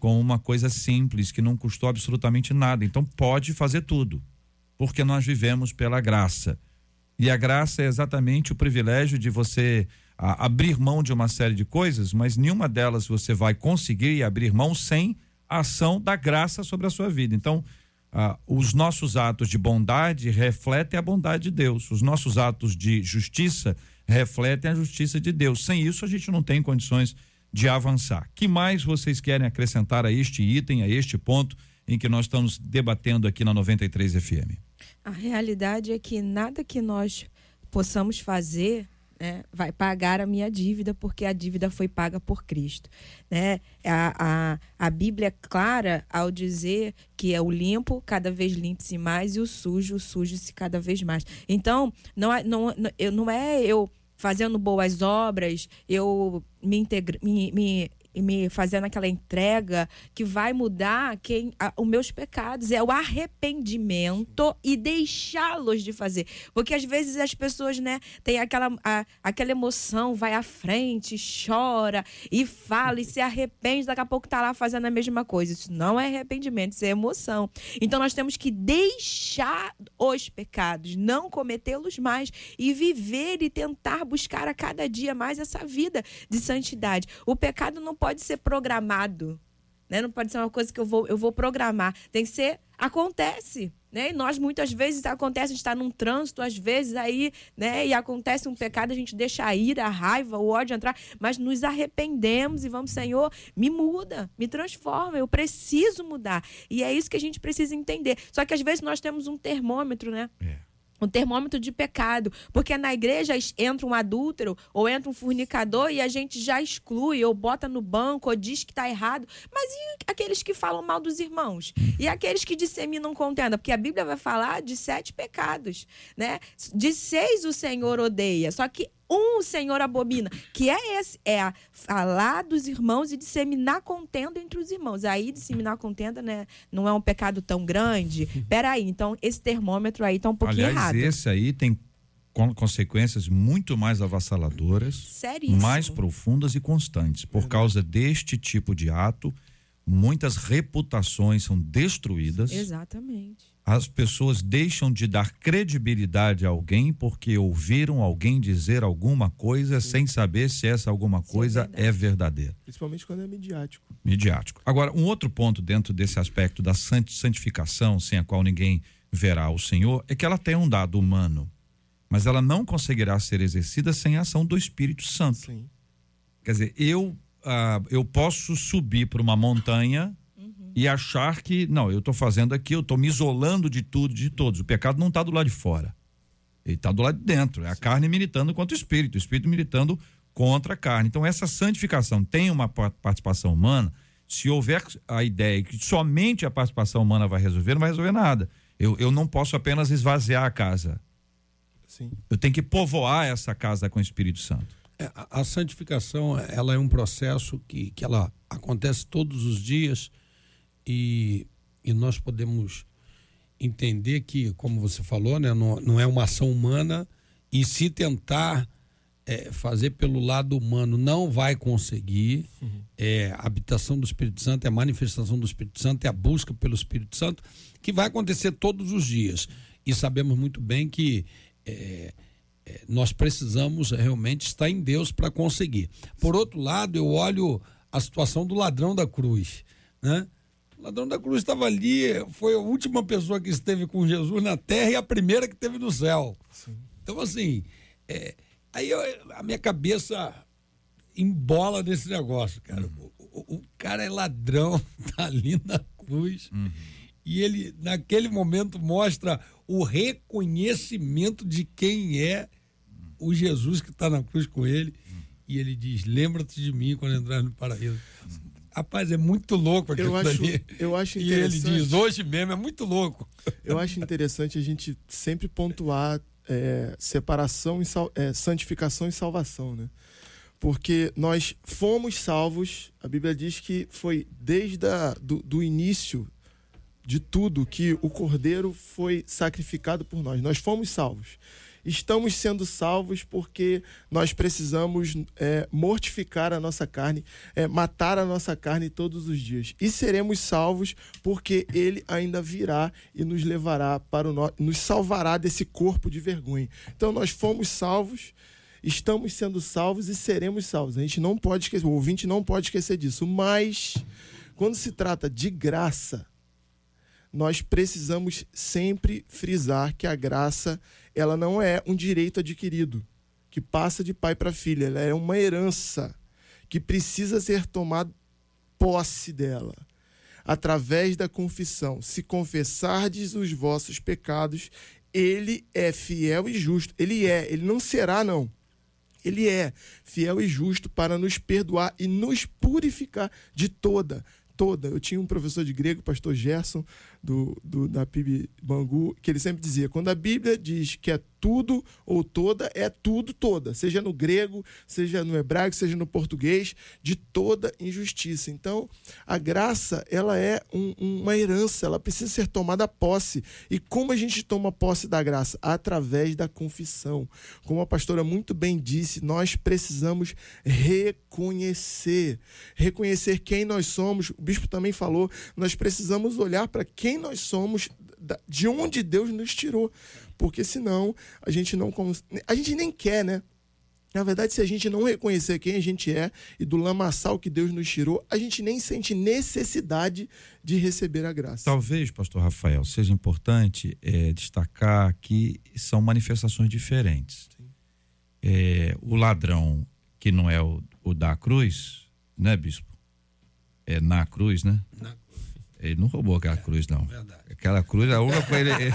com uma coisa simples que não custou absolutamente nada. Então pode fazer tudo, porque nós vivemos pela graça. E a graça é exatamente o privilégio de você a, abrir mão de uma série de coisas, mas nenhuma delas você vai conseguir abrir mão sem a ação da graça sobre a sua vida. Então, ah, os nossos atos de bondade refletem a bondade de Deus, os nossos atos de justiça refletem a justiça de Deus. Sem isso, a gente não tem condições de avançar. Que mais vocês querem acrescentar a este item, a este ponto em que nós estamos debatendo aqui na 93 FM? A realidade é que nada que nós possamos fazer né, vai pagar a minha dívida, porque a dívida foi paga por Cristo. Né? A, a, a Bíblia é clara ao dizer que é o limpo, cada vez limpe-se mais, e o sujo, suje-se cada vez mais. Então, não, é, não, não é eu fazendo boas obras, eu me, integra, me, me me fazendo aquela entrega que vai mudar quem a, os meus pecados. É o arrependimento e deixá-los de fazer. Porque às vezes as pessoas né tem aquela a, aquela emoção vai à frente chora e fala e se arrepende daqui a pouco tá lá fazendo a mesma coisa. Isso não é arrependimento isso é emoção. Então nós temos que deixar os pecados não cometê-los mais e viver e tentar buscar a cada dia mais essa vida de santidade. O pecado não pode ser programado. Né? Não pode ser uma coisa que eu vou, eu vou programar. Tem que ser. Acontece. Né? E nós muitas vezes acontece, a gente está num trânsito, às vezes aí, né? E acontece um pecado, a gente deixa a ira, a raiva, o ódio entrar, mas nos arrependemos e vamos, Senhor, me muda, me transforma, eu preciso mudar. E é isso que a gente precisa entender. Só que às vezes nós temos um termômetro, né? É um termômetro de pecado, porque na igreja entra um adúltero ou entra um fornicador e a gente já exclui ou bota no banco ou diz que está errado. Mas e aqueles que falam mal dos irmãos? E aqueles que disseminam contenda? Porque a Bíblia vai falar de sete pecados, né? De seis o Senhor odeia. Só que um Senhor abomina, que é esse, é falar dos irmãos e disseminar contenda entre os irmãos. Aí disseminar contenda, né, não é um pecado tão grande. Peraí, então esse termômetro aí tá um pouquinho Aliás, errado. esse aí tem consequências muito mais avassaladoras, Seríssimo. mais profundas e constantes. Por causa deste tipo de ato, muitas reputações são destruídas. Exatamente as pessoas deixam de dar credibilidade a alguém porque ouviram alguém dizer alguma coisa Sim. sem saber se essa alguma coisa é, é, verdadeira. Principalmente quando é midiático. Midiático. Agora, um outro ponto dentro desse aspecto da santificação, sem a qual ninguém verá o Senhor, é que ela tem um dado humano, mas ela não conseguirá ser exercida sem a ação do Espírito Santo. Sim. Quer dizer, eu, uh, eu posso subir para uma montanha e achar que, não, eu estou fazendo aqui, eu estou me isolando de tudo, de todos. O pecado não está do lado de fora. Ele está do lado de dentro. É a carne militando contra o espírito, o espírito militando contra a carne. Então, essa santificação tem uma participação humana. Se houver a ideia que somente a participação humana vai resolver, não vai resolver nada. Eu, eu não posso apenas esvaziar a casa. Sim. Eu tenho que povoar essa casa com o Espírito Santo. É, a, a santificação, ela é um processo que, que ela acontece todos os dias e, e nós podemos entender que, como você falou, né, não, não é uma ação humana e se tentar é, fazer pelo lado humano não vai conseguir. Uhum. É, a habitação do Espírito Santo, é a manifestação do Espírito Santo, é a busca pelo Espírito Santo, que vai acontecer todos os dias. E sabemos muito bem que é, é nós precisamos realmente estar em Deus para conseguir. Por outro lado, eu olho a situação do ladrão da cruz. Né? O ladrão da cruz estava ali, foi a última pessoa que esteve com Jesus na terra e a primeira que esteve no céu. Sim. Então, assim, é, aí eu, a minha cabeça embola nesse negócio, cara. Uhum. O, o, cara é ladrão, tá ali na cruz. Uhum. E ele, naquele momento, mostra o reconhecimento de quem é o Jesus que está na cruz com ele. Uhum. E ele diz: Lembra-te de mim quando entrar no paraíso. Rapaz, é muito louco aquilo eu acho. Eu acho e ele diz, hoje mesmo, é muito louco. Eu acho interessante a gente sempre pontuar é, separação e é, santificação e salvação, né? Porque nós fomos salvos, a Bíblia diz que foi desde a, do, do início de tudo que o Cordeiro foi sacrificado por nós. Nós fomos salvos estamos sendo salvos porque nós precisamos é, mortificar a nossa carne, é, matar a nossa carne todos os dias. E seremos salvos porque Ele ainda virá e nos levará para o no... nos salvará desse corpo de vergonha. Então nós fomos salvos estamos sendo salvos e seremos salvos. A gente não pode esquecer, o ouvinte não pode esquecer disso. Mas, quando se trata de graça, nós precisamos sempre frisar que a graça ela não é um direito adquirido que passa de pai para filha, ela é uma herança que precisa ser tomada posse dela através da confissão. Se confessardes os vossos pecados, ele é fiel e justo. Ele é, ele não será não. Ele é fiel e justo para nos perdoar e nos purificar de toda, toda. Eu tinha um professor de grego, pastor Gerson, do, do, da PIB Bangu, que ele sempre dizia: quando a Bíblia diz que é tudo ou toda, é tudo toda, seja no grego, seja no hebraico, seja no português, de toda injustiça. Então, a graça, ela é um, uma herança, ela precisa ser tomada posse. E como a gente toma posse da graça? Através da confissão. Como a pastora muito bem disse, nós precisamos reconhecer, reconhecer quem nós somos. O bispo também falou, nós precisamos olhar para quem quem nós somos, de onde Deus nos tirou. Porque senão a gente não. A gente nem quer, né? Na verdade, se a gente não reconhecer quem a gente é e do lamaçal que Deus nos tirou, a gente nem sente necessidade de receber a graça. Talvez, pastor Rafael, seja importante é, destacar que são manifestações diferentes. É, o ladrão, que não é o, o, da cruz, né, bispo? É na cruz, né? Na ele não roubou aquela cruz, não. Verdade. Aquela cruz, a única coisa. Ele,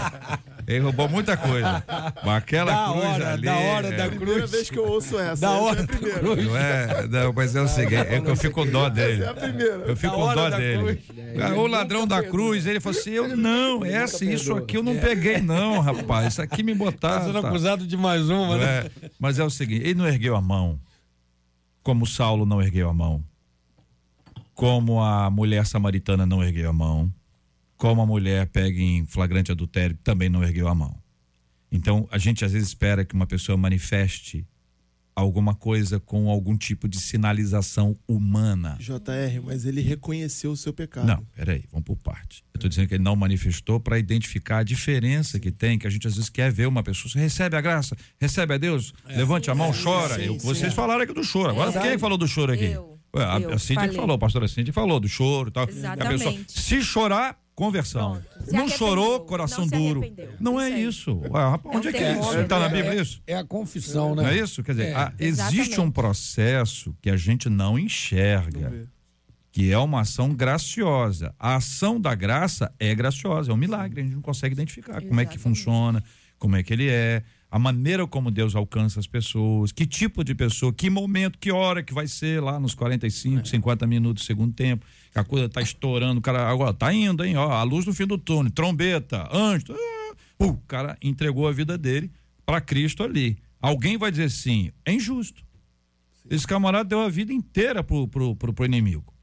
ele, roubou muita coisa. Mas aquela da cruz hora, ali. Da hora é, da cruz. Primeira vez que eu ouço essa. Da hora é da cruz. Não é, não, mas é o seguinte, é que eu fico com dó dele. Essa é a primeira. Eu fico com dó dele. É, o ladrão da cruz, ele falou assim: eu não, essa, isso aqui eu não peguei, não, rapaz. Isso aqui me botaram. Tá sendo tá. acusado de mais uma, né? É, mas é o seguinte, ele não ergueu a mão, como Saulo não ergueu a mão como a mulher samaritana não ergueu a mão, como a mulher pega em flagrante adultério, também não ergueu a mão. Então, a gente às vezes espera que uma pessoa manifeste alguma coisa com algum tipo de sinalização humana. JR, mas ele reconheceu o seu pecado. Não, peraí, vamos por parte. Eu estou dizendo que ele não manifestou para identificar a diferença que tem, que a gente às vezes quer ver uma pessoa. Você recebe a graça, recebe a Deus, é, levante a mão, chora. Sim, Eu, vocês falaram aqui do choro. Agora, é, quem falou do choro aqui? Eu. A, a Cíntia falou, a pastora Cíntia falou do choro e tal. Exatamente. A pessoa, se chorar, conversão. Não chorou, coração não duro. Não é isso. Ué, onde é, que é isso? Está na Bíblia isso? É a confissão, né? Não é isso? Quer dizer, a, existe um processo que a gente não enxerga, que é uma ação graciosa. A ação da graça é graciosa, é um milagre. A gente não consegue identificar Exatamente. como é que funciona, como é que ele é a maneira como Deus alcança as pessoas, que tipo de pessoa, que momento, que hora que vai ser lá nos 45, é. 50 minutos do segundo tempo, que a coisa tá estourando, o cara agora tá indo, hein, ó, a luz no fim do túnel, trombeta, anjo, ah, uh, o cara entregou a vida dele para Cristo ali. Alguém vai dizer assim, é injusto. Sim. Esse camarada deu a vida inteira pro, pro, pro, pro inimigo.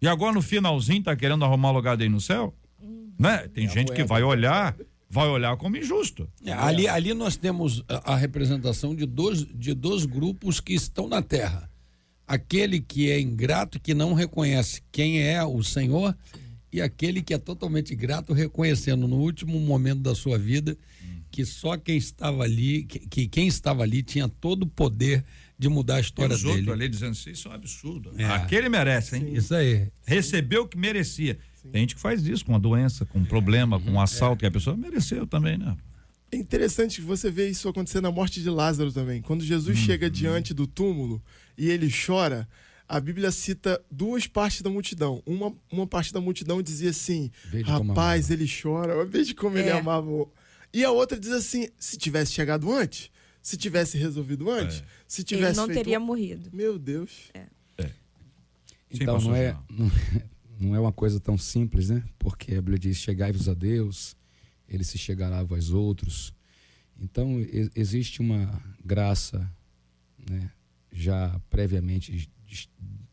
E agora no finalzinho tá querendo arrumar lugar dele no céu? Hum. Né? Tem gente que vai olhar vai olhar como injusto. É, ali, ali nós temos a, a, representação de dois, de dois grupos que estão na terra. Aquele que é ingrato, que não reconhece quem é o Senhor, e aquele que é totalmente grato, reconhecendo no último momento da sua vida que só quem estava ali, que, que quem estava ali tinha todo o poder de mudar a história Tem os dele. outros ali dizendo assim, isso é um absurdo. É. Aquele merece, hein? Sim. Isso aí. Recebeu o que merecia. Tem gente que faz isso com uma doença, com um problema, com um assalto, que a pessoa mereceu também, né? É interessante que você vê isso acontecer na morte de Lázaro também. Quando Jesus hum, chega hum. diante do túmulo e ele chora, a Bíblia cita duas partes da multidão. Uma, uma parte da multidão dizia assim: Rapaz, ele chora, veja como é. ele amava. E a outra diz assim: se tivesse chegado antes, se tivesse resolvido antes, é. se tivesse. Ele não feito... teria morrido. Meu Deus. É. é. Então não é, não, não é uma coisa tão simples, né? Porque a Bíblia diz: chegai-vos a Deus, ele se chegará a vós outros. Então, e, existe uma graça né, já previamente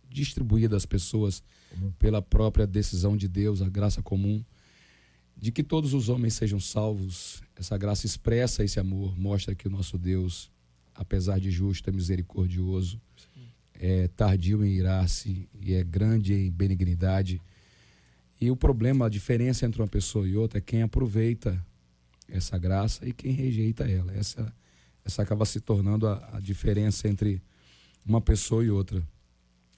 distribuída às pessoas pela própria decisão de Deus, a graça comum, de que todos os homens sejam salvos. Essa graça expressa esse amor, mostra que o nosso Deus, apesar de justo, é misericordioso é tardio em irar-se e é grande em benignidade. E o problema, a diferença entre uma pessoa e outra é quem aproveita essa graça e quem rejeita ela. Essa, essa acaba se tornando a, a diferença entre uma pessoa e outra.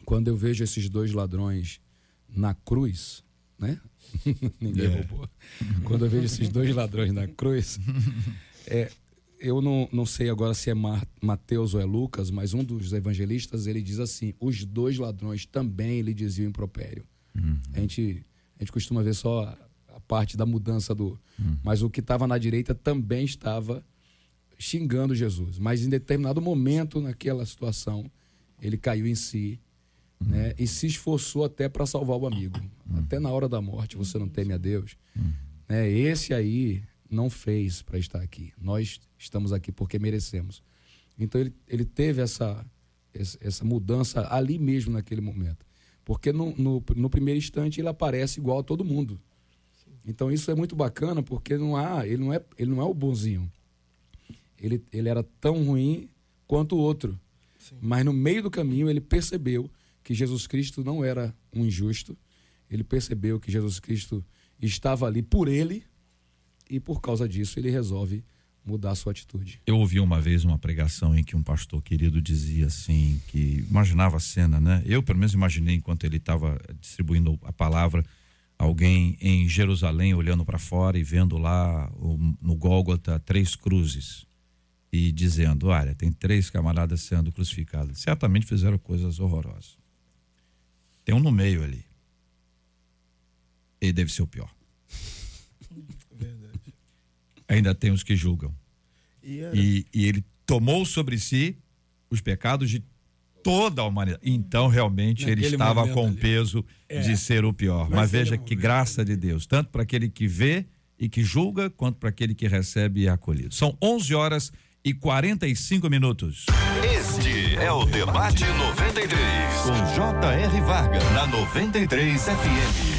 Quando eu vejo esses dois ladrões na cruz, né? Ninguém é. roubou. Quando eu vejo esses dois ladrões na cruz, é, eu não, não sei agora se é Mateus ou é Lucas, mas um dos evangelistas ele diz assim: os dois ladrões também lhe diziam impropério. Uhum. A, gente, a gente costuma ver só a parte da mudança do. Uhum. Mas o que estava na direita também estava xingando Jesus, mas em determinado momento naquela situação, ele caiu em si, uhum. né? E se esforçou até para salvar o amigo. Uhum. Até na hora da morte, você não teme a Deus. Uhum. Né? Esse aí não fez para estar aqui. Nós estamos aqui porque merecemos. Então ele, ele teve essa, essa mudança ali mesmo naquele momento. Porque no, no, no primeiro instante ele aparece igual a todo mundo. Então isso é muito bacana porque não há, ele não é, ele não é o bonzinho. Ele, ele era tão ruim quanto o outro. Sim. Mas no meio do caminho ele percebeu que Jesus Cristo não era um injusto. Ele percebeu que Jesus Cristo estava ali por ele e por causa disso ele resolve mudar a sua atitude. Eu ouvi uma vez uma pregação em que um pastor querido dizia assim, que imaginava a cena, né? Eu pelo menos imaginei enquanto ele estava distribuindo a palavra, alguém em Jerusalém olhando para fora e vendo lá no Gólgota três cruzes e dizendo, olha, tem três camaradas sendo crucificados. Certamente fizeram coisas horrorosas. Tem um no meio ali. Ele deve ser o pior. Ainda tem os que julgam. E, e, e, ele tomou sobre si os pecados de toda a humanidade. Então, realmente, Naquele ele estava com o peso é. de ser o pior. Mas, Mas veja que graça de Deus, tanto para aquele que vê e que julga, quanto para aquele que recebe e é acolhido. São 11 horas e 45 minutos. Este é o Debate 93, com J.R. Varga, na 93 FM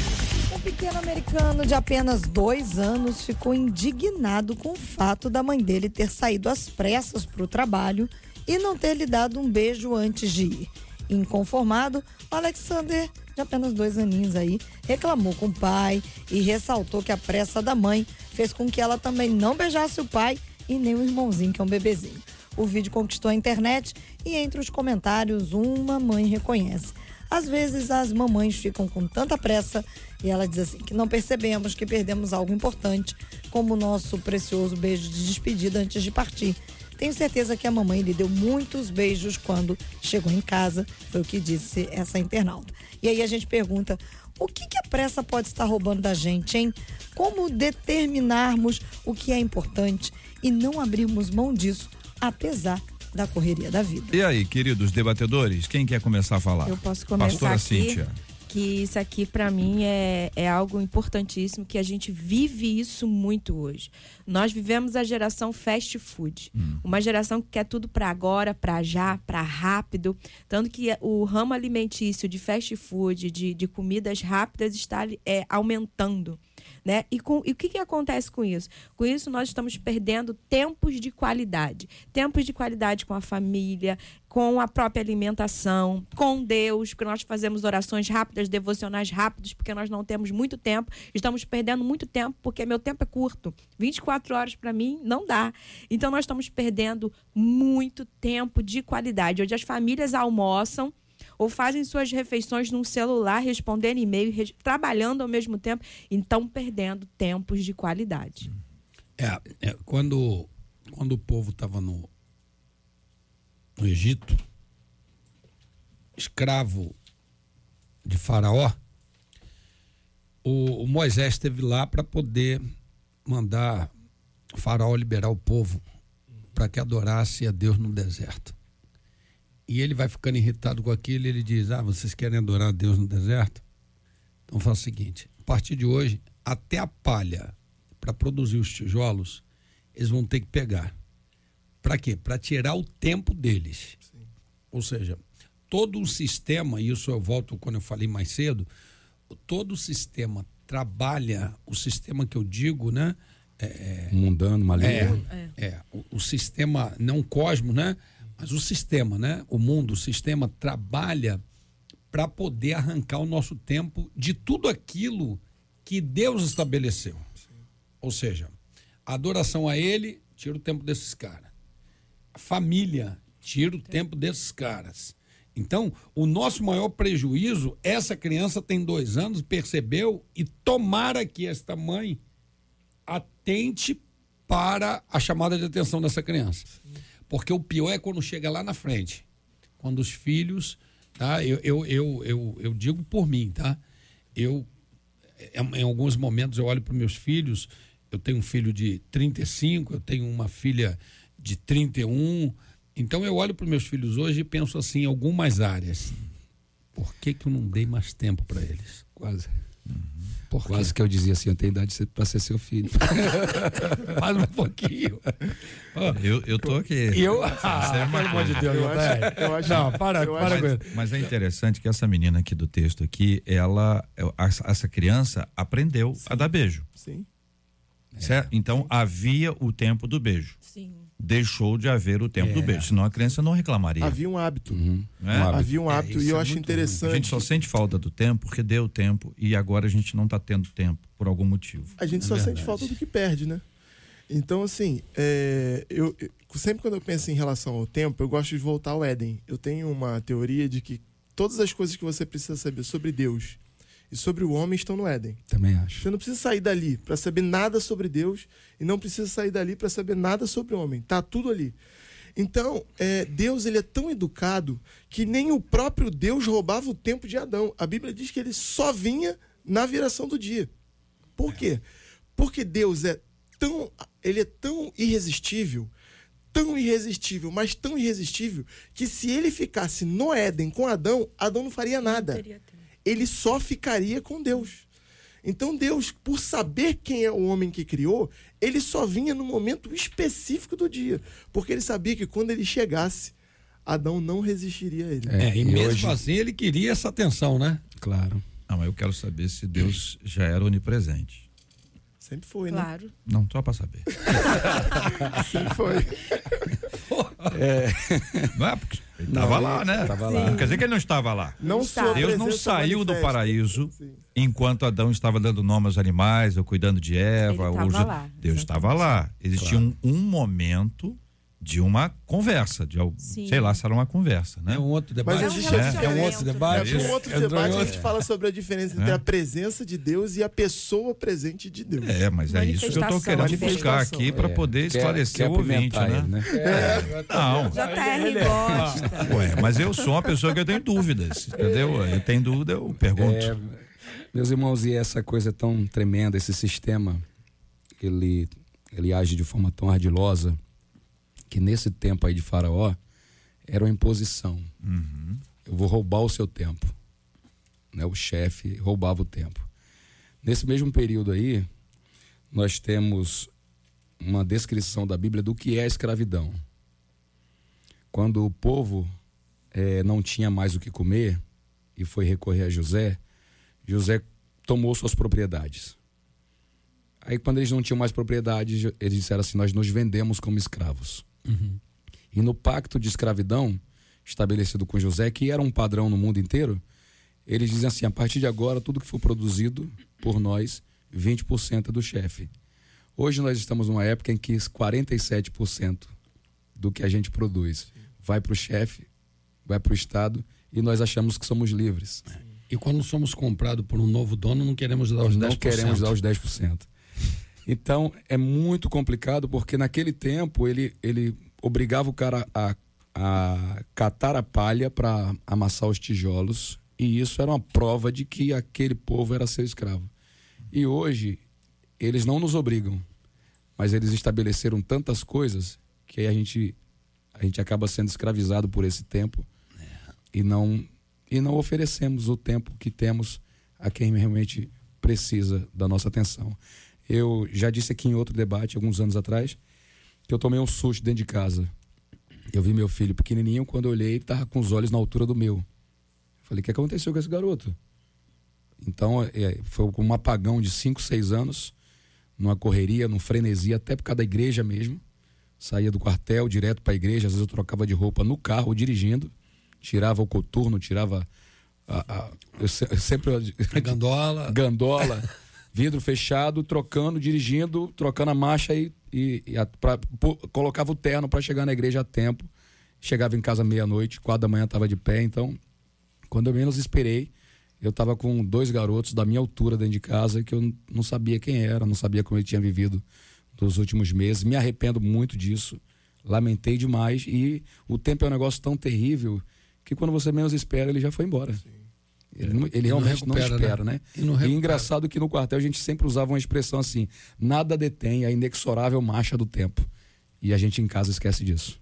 pequeno americano de apenas dois anos ficou indignado com o fato da mãe dele ter saído às pressas para o trabalho e não ter lhe dado um beijo antes de ir. Inconformado, Alexander, de apenas dois aninhos aí, reclamou com o pai e ressaltou que a pressa da mãe fez com que ela também não beijasse o pai e nem o irmãozinho, que é um bebezinho. O vídeo conquistou a internet e entre os comentários uma mãe reconhece. Às vezes as mamães ficam com tanta pressa e ela diz assim que não percebemos que perdemos algo importante, como o nosso precioso beijo de despedida antes de partir. Tenho certeza que a mamãe lhe deu muitos beijos quando chegou em casa, foi o que disse essa internauta. E aí a gente pergunta: o que, que a pressa pode estar roubando da gente, hein? Como determinarmos o que é importante e não abrirmos mão disso, apesar da correria da vida. E aí, queridos debatedores, quem quer começar a falar? Eu posso começar Pastora aqui. Cíntia que isso aqui para mim é, é algo importantíssimo, que a gente vive isso muito hoje. Nós vivemos a geração fast food, hum. uma geração que quer tudo para agora, para já, para rápido, tanto que o ramo alimentício de fast food, de, de comidas rápidas está é, aumentando. Né? E, com, e o que, que acontece com isso? Com isso, nós estamos perdendo tempos de qualidade. Tempos de qualidade com a família, com a própria alimentação, com Deus, porque nós fazemos orações rápidas, devocionais rápidos, porque nós não temos muito tempo. Estamos perdendo muito tempo, porque meu tempo é curto. 24 horas para mim não dá. Então, nós estamos perdendo muito tempo de qualidade. Hoje as famílias almoçam ou fazem suas refeições num celular, respondendo e-mail, trabalhando ao mesmo tempo, então perdendo tempos de qualidade. É, é quando, quando o povo estava no, no Egito, escravo de Faraó, o, o Moisés esteve lá para poder mandar Faraó liberar o povo para que adorasse a Deus no deserto. E ele vai ficando irritado com aquilo e ele diz: Ah, vocês querem adorar a Deus no deserto? Então faz o seguinte: a partir de hoje, até a palha para produzir os tijolos, eles vão ter que pegar. Para quê? Para tirar o tempo deles. Sim. Ou seja, todo o sistema, e isso eu volto quando eu falei mais cedo, todo o sistema trabalha, o sistema que eu digo, né? É, Mundano, maligno. É, é, é o, o, sistema, não cosmo, né? Mas o sistema, né? O mundo, o sistema trabalha para poder arrancar o nosso tempo de tudo aquilo que Deus estabeleceu. Sim. Ou seja, adoração a Ele tira o tempo desses caras. Família tira o tempo desses caras. Então, o nosso maior prejuízo, essa criança tem dois anos, percebeu, e tomara que esta mãe atente para a chamada de atenção dessa criança. Sim. Porque o pior é quando chega lá na frente. Quando os filhos. Tá? Eu, eu, eu, eu, eu digo por mim, tá? Eu, em alguns momentos, eu olho para meus filhos. Eu tenho um filho de 35, eu tenho uma filha de 31. Então eu olho para meus filhos hoje e penso assim em algumas áreas. Por que, que eu não dei mais tempo para eles? Quase. Por quê? Quase que eu dizia assim, eu tenho idade para ser seu filho. Mais um pouquinho. Ó, Eu, eu tô aqui. Eu. É Ah, pelo amor de. Deus, Eu acho- eu acho- Não, para, eu para acho- com isso. Mas é interessante que essa menina aqui do texto aqui, ela, essa essa criança aprendeu a dar beijo, Sim. certo? Então havia o tempo do beijo. Sim. Deixou de haver o tempo É. do beijo, senão a criança não reclamaria. Havia um hábito. Uhum. né? um hábito. Havia um É, hábito isso e eu é acho muito ruim. A interessante. gente só sente falta do tempo porque deu tempo e agora a gente não está tendo tempo por algum motivo. A gente É só sente verdade. falta do que perde, né? Então, assim, é, eu, eu- sempre quando eu penso em relação ao tempo, eu gosto de voltar ao Éden. Eu tenho uma teoria de que todas as coisas que você precisa saber sobre Deus e sobre o homem estão no Éden. Também acho. Você não precisa sair dali para saber nada sobre Deus e não precisa sair dali para saber nada sobre o homem. Tá tudo ali. Então, é, Deus ele é tão educado que nem o próprio Deus roubava o tempo de Adão. A Bíblia diz que ele só vinha na viração do dia. Por quê? Porque Deus é tão, ele é tão irresistível, tão irresistível, mas tão irresistível que se ele ficasse no Éden com Adão, Adão não faria nada ele só ficaria com Deus. Então Deus, por saber quem é o homem que criou, ele só vinha no momento específico do dia, porque ele sabia que quando ele chegasse, Adão não resistiria a ele. É, e, e mesmo hoje- assim ele queria essa atenção, né? Claro. Não, eu quero saber se Deus já era onipresente. Sempre foi, né? Claro. Não, só para saber. Sempre foi. Não é porque ele estava lá, né? Tava Não lá. quer dizer que ele não estava lá. Não Está. sua Deus não saiu do paraíso Sim. enquanto Adão estava dando nome aos animais ou cuidando de Eva. Ele ou lá, Deus estava lá. Existia um, um momento de uma conversa, de sei lá se era uma conversa, né? É um outro debate. Mas existe- é, um outro É, debate. para um outro em debate a outro- gente fala sobre a diferença entre É. a presença de Deus e a pessoa presente de Deus. É, mas é isso que eu estou querendo buscar aqui para É, poder quer- esclarecer quer o ouvinte, né? ele, né? Não. JR gosta. Ué, mas eu sou uma pessoa que eu tenho dúvidas, entendeu? Eu tenho dúvida, eu pergunto. É, meus irmãos, e essa coisa tão tremenda, esse sistema, ele, ele age de forma tão ardilosa que nesse tempo aí de Faraó era uma imposição. Eu vou roubar o seu tempo. Né? O chefe roubava o tempo. Nesse mesmo período aí, nós temos uma descrição da Bíblia do que é a escravidão. Quando o povo eh, não tinha mais o que comer e foi recorrer a José, José tomou suas propriedades. Aí, quando eles não tinham mais propriedades, eles disseram assim: Nós nos vendemos como escravos. E no pacto de escravidão estabelecido com José, que era um padrão no mundo inteiro, eles dizem assim: a partir de agora, tudo que for produzido por nós, 20% é do chefe. Hoje nós estamos numa época em que 47% do que a gente produz vai para o chefe, vai para o Estado, e nós achamos que somos livres. E quando somos comprados por um novo dono, não queremos dar os 10%. Não queremos dar os 10%. Então, é muito complicado porque naquele tempo ele, ele obrigava o cara a, a catar a palha para amassar os tijolos e isso era uma prova de que aquele povo era seu escravo. E hoje, eles não nos obrigam, mas eles estabeleceram tantas coisas que a gente, a gente acaba sendo escravizado por esse tempo e não e não oferecemos o tempo que temos a quem realmente precisa da nossa atenção. Eu já disse aqui em outro debate, alguns anos atrás, que eu tomei um susto dentro de casa. Eu vi meu filho pequenininho, quando eu olhei, ele estava com os olhos na altura do meu. Falei, o que aconteceu com esse garoto? Então, é, foi um apagão de 5, 6 anos, numa correria, num frenesi, até por causa da igreja mesmo. Saía do quartel direto para a igreja, às vezes eu trocava de roupa no carro, dirigindo, tirava o coturno, tirava. A, a- eu, se- eu sempre. Gandola. Gandola, vidro fechado, trocando, dirigindo, trocando a marcha e, e, e a- pra- pô, colocava o terno para chegar na igreja a tempo. Chegava em casa meia-noite, quatro da manhã estava de pé. Então, quando eu menos esperei, eu estava com dois garotos da minha altura dentro de casa que eu não sabia quem era, não sabia como ele tinha vivido nos últimos meses. Me arrependo muito disso. Lamentei demais. E o tempo é um negócio tão terrível que quando você menos espera, ele já foi embora. Ele, não- ele E não realmente não, recupera, espera, né? né? E não E recupera. engraçado que no quartel a gente sempre usava uma expressão assim: nada detém a inexorável marcha do tempo. E a gente em casa esquece disso.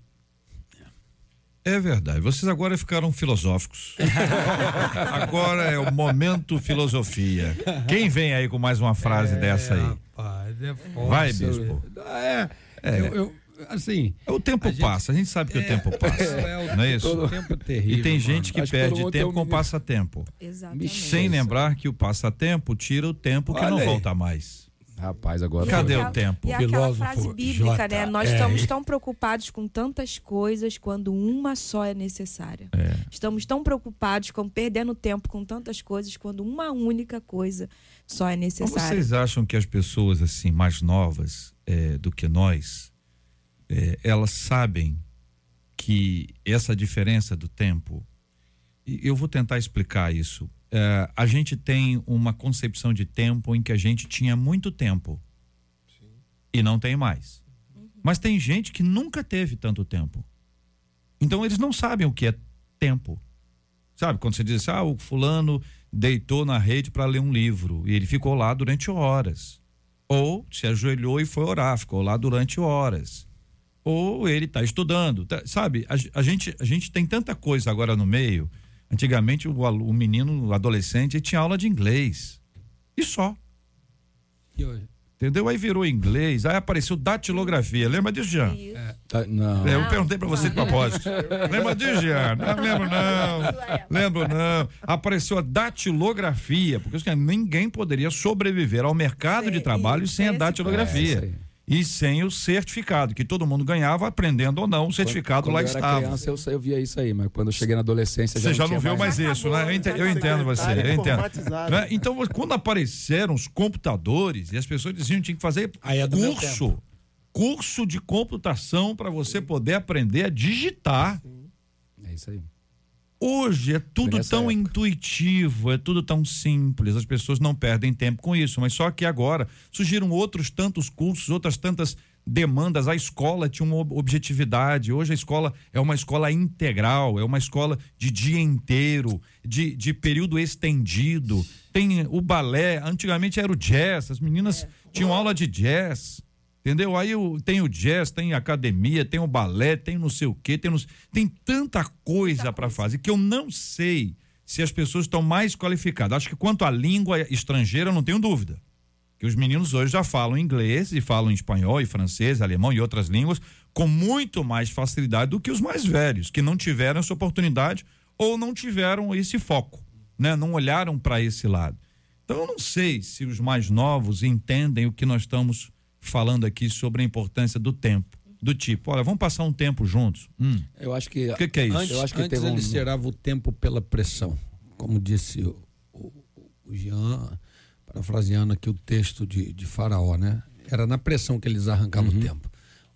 É verdade. Vocês agora ficaram filosóficos. agora é o momento filosofia. Quem vem aí com mais uma frase É, dessa aí? Rapaz, é. Vai, bispo. É, É. Eu, eu- assim. O tempo a gente- passa, a gente sabe que o tempo passa. É, não é isso? O tempo é terrível. E tem mano. gente que Acho que todo perde tem tempo um com passatempo. Exatamente. Sem lembrar que o passatempo tira o tempo que Olha não aí. volta mais. Rapaz, agora. Cadê o tempo? E aquela Filósofo frase bíblica, né? Nós J.R.. estamos tão preocupados com tantas coisas quando uma só é necessária. Estamos tão preocupados com perdendo tempo com tantas coisas quando uma única coisa só é necessária. vocês acham que as pessoas assim mais novas é, do que nós, é, elas sabem que essa diferença do tempo? Eu vou tentar explicar isso. É, a gente tem uma concepção de tempo em que a gente tinha muito tempo e não tem mais. Mas tem gente que nunca teve tanto tempo. Então eles não sabem o que é tempo. Sabe, quando você diz assim, ah, o fulano deitou na rede para ler um livro e ele ficou lá durante horas. Ou se ajoelhou e foi orar, ficou lá durante horas. Ou ele está estudando, tá- sabe? A, a gente, a gente tem tanta coisa agora no meio. Antigamente o, o menino, o adolescente, ele tinha aula de inglês. E só. E hoje? Entendeu? Aí virou inglês, aí apareceu datilografia. Lembra disso, Jean? Tá- não. É, Eu perguntei pra você de propósito. Lembra disso, Jean? Não lembro, não. Lembro, não. Apareceu a datilografia, porque ninguém poderia sobreviver ao mercado de trabalho sem a É, isso datilografia. E sem o certificado, que todo mundo ganhava, aprendendo ou não, o certificado Quando lá eu era estava. criança, eu, eu via isso aí, mas quando eu cheguei na adolescência Você já não viu mais isso, né? Eu entendo, eu entendo você, eu entendo. Né? Então, quando apareceram os computadores e as pessoas diziam que tinha que fazer Aí é do meu curso, curso de computação para você poder aprender a digitar. É isso aí. Hoje é tudo Nessa tão época. intuitivo, é tudo tão simples, as pessoas não perdem tempo com isso, mas só que agora surgiram outros tantos cursos, outras tantas demandas. A escola tinha uma ob- objetividade, hoje a escola é uma escola integral, é uma escola de dia inteiro, de, de período estendido. Tem o balé, antigamente era o jazz, as meninas tinham aula de jazz. Entendeu? Aí o- tem o jazz, tem academia, tem o balé, tem não sei o quê, tem, não- tem tanta coisa para fazer que eu não sei se as pessoas estão mais qualificadas. Acho que quanto à língua estrangeira, eu não tenho dúvida. Que os meninos hoje já falam inglês e falam espanhol e francês, alemão e outras línguas com muito mais facilidade do que os mais velhos, que não tiveram essa oportunidade ou não tiveram esse foco, né? Não olharam para esse lado. Então eu não sei se os mais novos entendem o que nós estamos falando aqui sobre a importância do tempo. Do tipo, olha, vamos passar um tempo juntos. Hum, Eu acho que. O que, que é isso? Antes, Eu acho que antes teve um- eles tiravam o tempo pela pressão. Como disse o, o, o Jean, parafraseando aqui o texto de, de Faraó, né? Era na pressão que eles arrancavam Uhum. o tempo.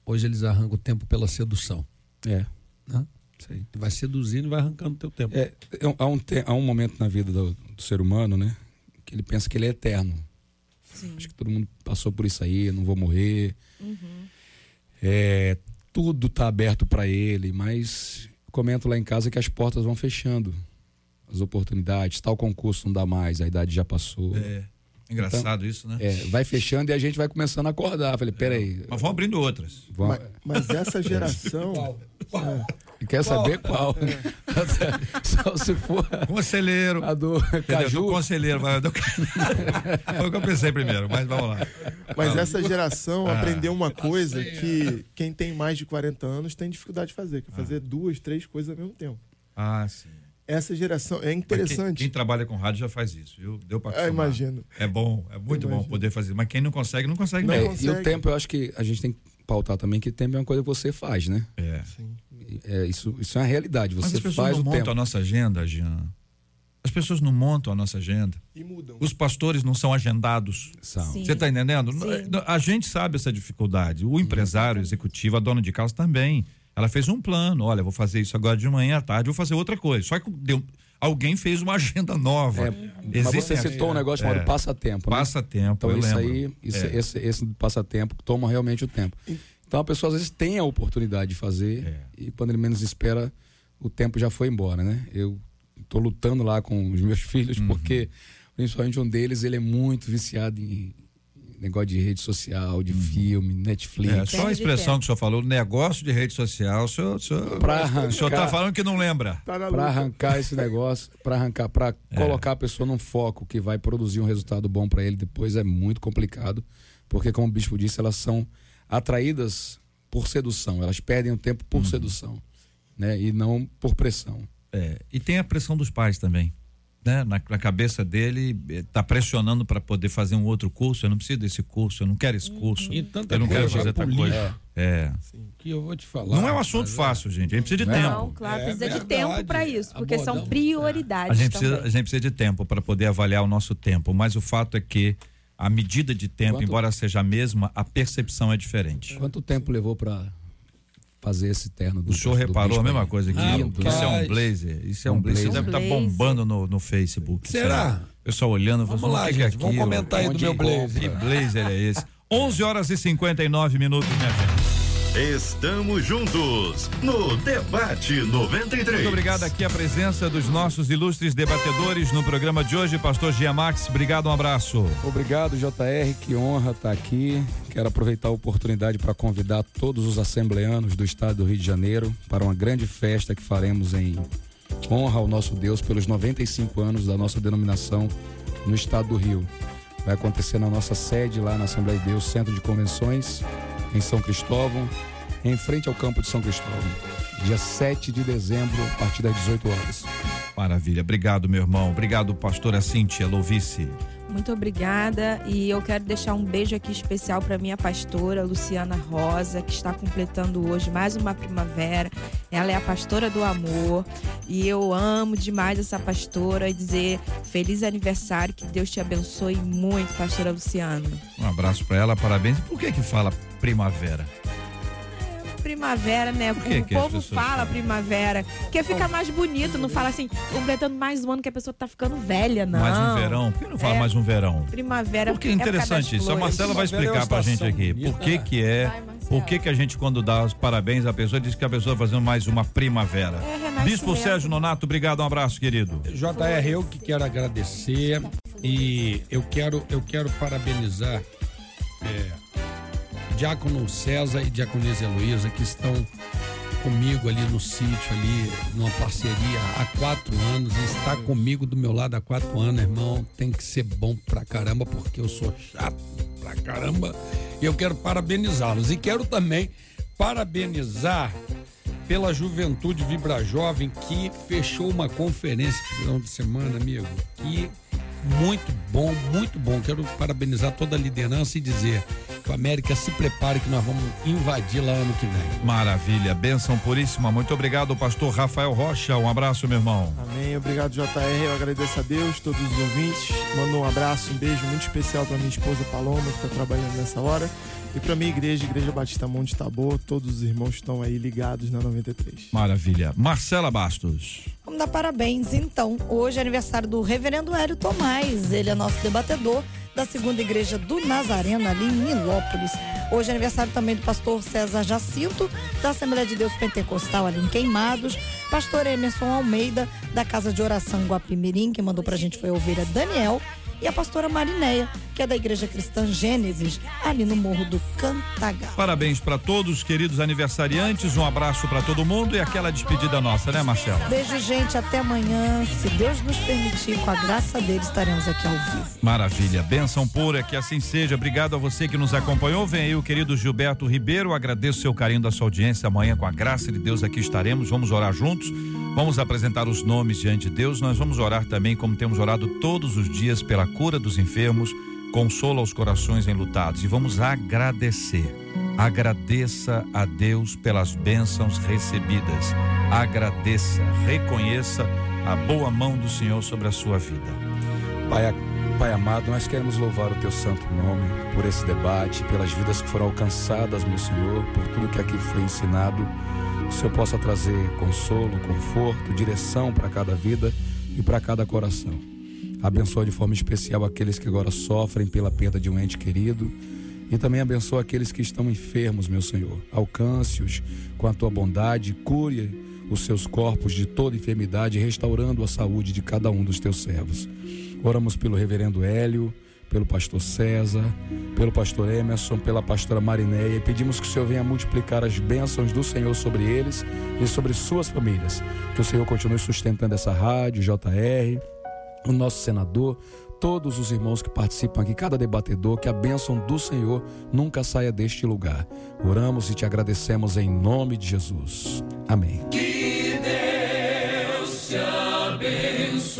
Hoje eles arrancam o tempo pela sedução. É. Né? Isso aí. Tu vai seduzindo e vai arrancando o teu tempo. É, é um- há, um te- há um momento na vida do, do ser humano, né? Que ele pensa que ele é eterno. Acho que todo mundo passou por isso aí, eu não vou morrer. É, tudo tá aberto para ele, mas comento lá em casa que as portas vão fechando. As oportunidades, tal concurso não dá mais, a idade já passou. É, engraçado isso, né? É, vai fechando e a gente vai começando a acordar. Falei, peraí. Mas vão abrindo outras. Vamos... Mas, mas essa geração. Quer saber qual? Só se for Conselheiro. a do? Do Caju. conselheiro. vai, do- Foi o que eu pensei primeiro, mas vamos lá. Mas essa geração Ah. aprendeu uma coisa que quem tem mais de 40 anos tem dificuldade de fazer, que é fazer duas, três coisas ao mesmo tempo. Ah, sim. Essa geração é interessante. Quem, quem trabalha com rádio já faz isso, viu? Deu para Ah, imagino. É bom, é muito bom poder fazer. Mas quem não consegue, não consegue Não É, mesmo. e o tempo, eu acho que a gente tem que pautar também que tempo é uma coisa que você faz, né? É. Sim. É, isso, isso é uma realidade. Mas Você as pessoas faz não o montam tempo. a nossa agenda, Jean. As pessoas não montam a nossa agenda. E mudam. Os pastores não são agendados. São. Sim. Você está entendendo? Sim. A gente sabe essa dificuldade. O empresário, executivo, a dona de casa também. Ela fez um plano. Olha, vou fazer isso agora de manhã à tarde, vou fazer outra coisa. Só que deu- alguém fez uma agenda nova. É, mas você citou um negócio chamado É. passatempo. Né? Passatempo, Então eu isso lembro. aí, isso, É. esse, esse passatempo toma realmente o tempo. Então a pessoa às vezes tem a oportunidade de fazer É. e quando ele menos espera, o tempo já foi embora, né? Eu tô lutando lá com os meus filhos Uhum. porque principalmente um deles, ele é muito viciado em negócio de rede social, de filme, Netflix. É, só a expressão que o senhor falou, negócio de rede social, o senhor, o senhor, Pra o senhor tá arrancar- falando que não lembra. Tá Para arrancar esse negócio, para arrancar, para colocar a pessoa num foco que vai produzir um resultado bom para ele depois é muito complicado, porque como o bispo disse, elas são atraídas por sedução, elas perdem o tempo por sedução, né? E não por pressão. É, e tem a pressão dos pais também. Né? Na, na cabeça dele, está pressionando para poder fazer um outro curso. Eu não preciso desse curso, eu não quero esse curso. E tanta Eu não quero coisa fazer outra coisa. É. Que eu vou te falar. Não é um assunto mas, fácil, gente. A gente precisa de Não, tempo. claro, É precisa de verdade. tempo para isso, porque são Abordamos, prioridades A gente, precisa, também. a gente precisa de tempo para poder avaliar o nosso tempo. Mas o fato é que a medida de tempo, Quanto- embora seja a mesma, a percepção é diferente. Quanto tempo levou para fazer esse terno do O senhor do reparou a mesma coisa aqui? Lindo, isso é um blazer. Isso é um Um blazer. Isso blazer. deve estar blazer. bombando no, no Facebook. Será? O pessoal olhando, Vamos falando, lá, que é gente, vamos aquilo? comentar aí do meu blazer. Que blazer é esse? 11 horas e 59 minutos, minha gente. Estamos juntos no Debate 93. Muito obrigado aqui a presença dos nossos ilustres debatedores no programa de hoje. Pastor Giamax, obrigado, um abraço. Obrigado, JR, que honra estar aqui. Quero aproveitar a oportunidade para convidar todos os assembleanos do estado do Rio de Janeiro para uma grande festa que faremos em honra ao nosso Deus pelos 95 anos da nossa denominação no estado do Rio. Vai acontecer na nossa sede lá na Assembleia de Deus, Centro de Convenções, em São Cristóvão, em frente ao campo de São Cristóvão. Dia 7 de dezembro, a partir das 18 horas. Maravilha, obrigado, meu irmão. Obrigado, pastora Cíntia Louvice. Muito obrigada e eu quero deixar um beijo aqui especial para minha pastora Luciana Rosa, que está completando hoje mais uma primavera. Ela é a pastora do amor e eu amo demais essa pastora e dizer feliz aniversário, que Deus te abençoe muito, pastora Luciana. Um abraço pra ela, parabéns. Por que que fala primavera? Primavera, né? que o que povo fala falam? primavera, porque fica mais bonito, não fala assim, completando mais um ano que a pessoa tá ficando velha, não. Mais um verão? Por que não fala É. mais um verão? Primavera. Porque é época interessante isso. A. Marcela vai é explicar pra gente aqui bonita, por que né? que é, Vai, por que que a gente quando dá os parabéns à pessoa diz que a pessoa tá fazendo mais uma primavera. É. Bispo Sérgio Nonato, obrigado, um abraço, querido. JR, eu que quero agradecer e eu quero, eu quero parabenizar é, Diácono César e Diaconisa Heloísa que estão comigo ali no sítio, ali, numa parceria há quatro anos está comigo do meu lado há quatro anos, irmão. Tem que ser bom pra caramba, porque eu sou chato pra caramba. E eu quero parabenizá-los. E quero também parabenizar pela Juventude Vibra Jovem que fechou uma conferência final de semana, amigo. Que muito bom, muito bom. Quero parabenizar toda a liderança e dizer que o América se prepare que nós vamos invadir lá ano que vem. Maravilha, bênção puríssima. Muito obrigado, pastor Rafael Rocha. Um abraço, meu irmão. Amém. Obrigado, JR. Eu agradeço a Deus, todos os ouvintes. Mando um abraço, um beijo muito especial para minha esposa Paloma, que está trabalhando nessa hora. E para minha igreja, Igreja Batista Monte Tabor, todos os irmãos estão aí ligados na 93. Maravilha. Marcela Bastos. Vamos dar parabéns, então. Hoje é aniversário do reverendo Hélio Tomás. Ele é nosso debatedor da segunda igreja do Nazareno, ali em Nilópolis. Hoje é aniversário também do pastor César Jacinto, da Assembleia de Deus Pentecostal, ali em Queimados. Pastor Emerson Almeida, da Casa de Oração Guapimirim, que mandou pra gente foi a ovelha Daniel. E a pastora Marinéia, que é da Igreja Cristã Gênesis, ali no Morro do Cantagal. Parabéns para todos, queridos aniversariantes. Um abraço para todo mundo e aquela despedida nossa, né, Marcela? Beijo, gente. Até amanhã. Se Deus nos permitir, com a graça dele, estaremos aqui ao vivo. Maravilha, benção pura, que assim seja. Obrigado a você que nos acompanhou. Vem aí o querido Gilberto Ribeiro. Agradeço seu carinho da sua audiência. Amanhã, com a graça de Deus, aqui estaremos. Vamos orar juntos. Vamos apresentar os nomes diante de Deus. Nós vamos orar também, como temos orado todos os dias, pela cura dos enfermos, consolo aos corações enlutados. E vamos agradecer. Agradeça a Deus pelas bênçãos recebidas. Agradeça, reconheça a boa mão do Senhor sobre a sua vida. Pai, Pai amado, nós queremos louvar o teu santo nome por esse debate, pelas vidas que foram alcançadas, meu Senhor, por tudo que aqui foi ensinado. O Senhor possa trazer consolo, conforto, direção para cada vida e para cada coração. Abençoa de forma especial aqueles que agora sofrem pela perda de um ente querido. E também abençoa aqueles que estão enfermos, meu Senhor. Alcance-os com a tua bondade, cure os seus corpos de toda enfermidade, restaurando a saúde de cada um dos teus servos. Oramos pelo reverendo Hélio, pelo pastor César, pelo pastor Emerson, pela pastora Marinéia e pedimos que o Senhor venha multiplicar as bênçãos do Senhor sobre eles e sobre suas famílias. Que o Senhor continue sustentando essa rádio, JR, o nosso senador, todos os irmãos que participam aqui, cada debatedor, que a bênção do Senhor nunca saia deste lugar. Oramos e te agradecemos em nome de Jesus. Amém. Que Deus te abençoe.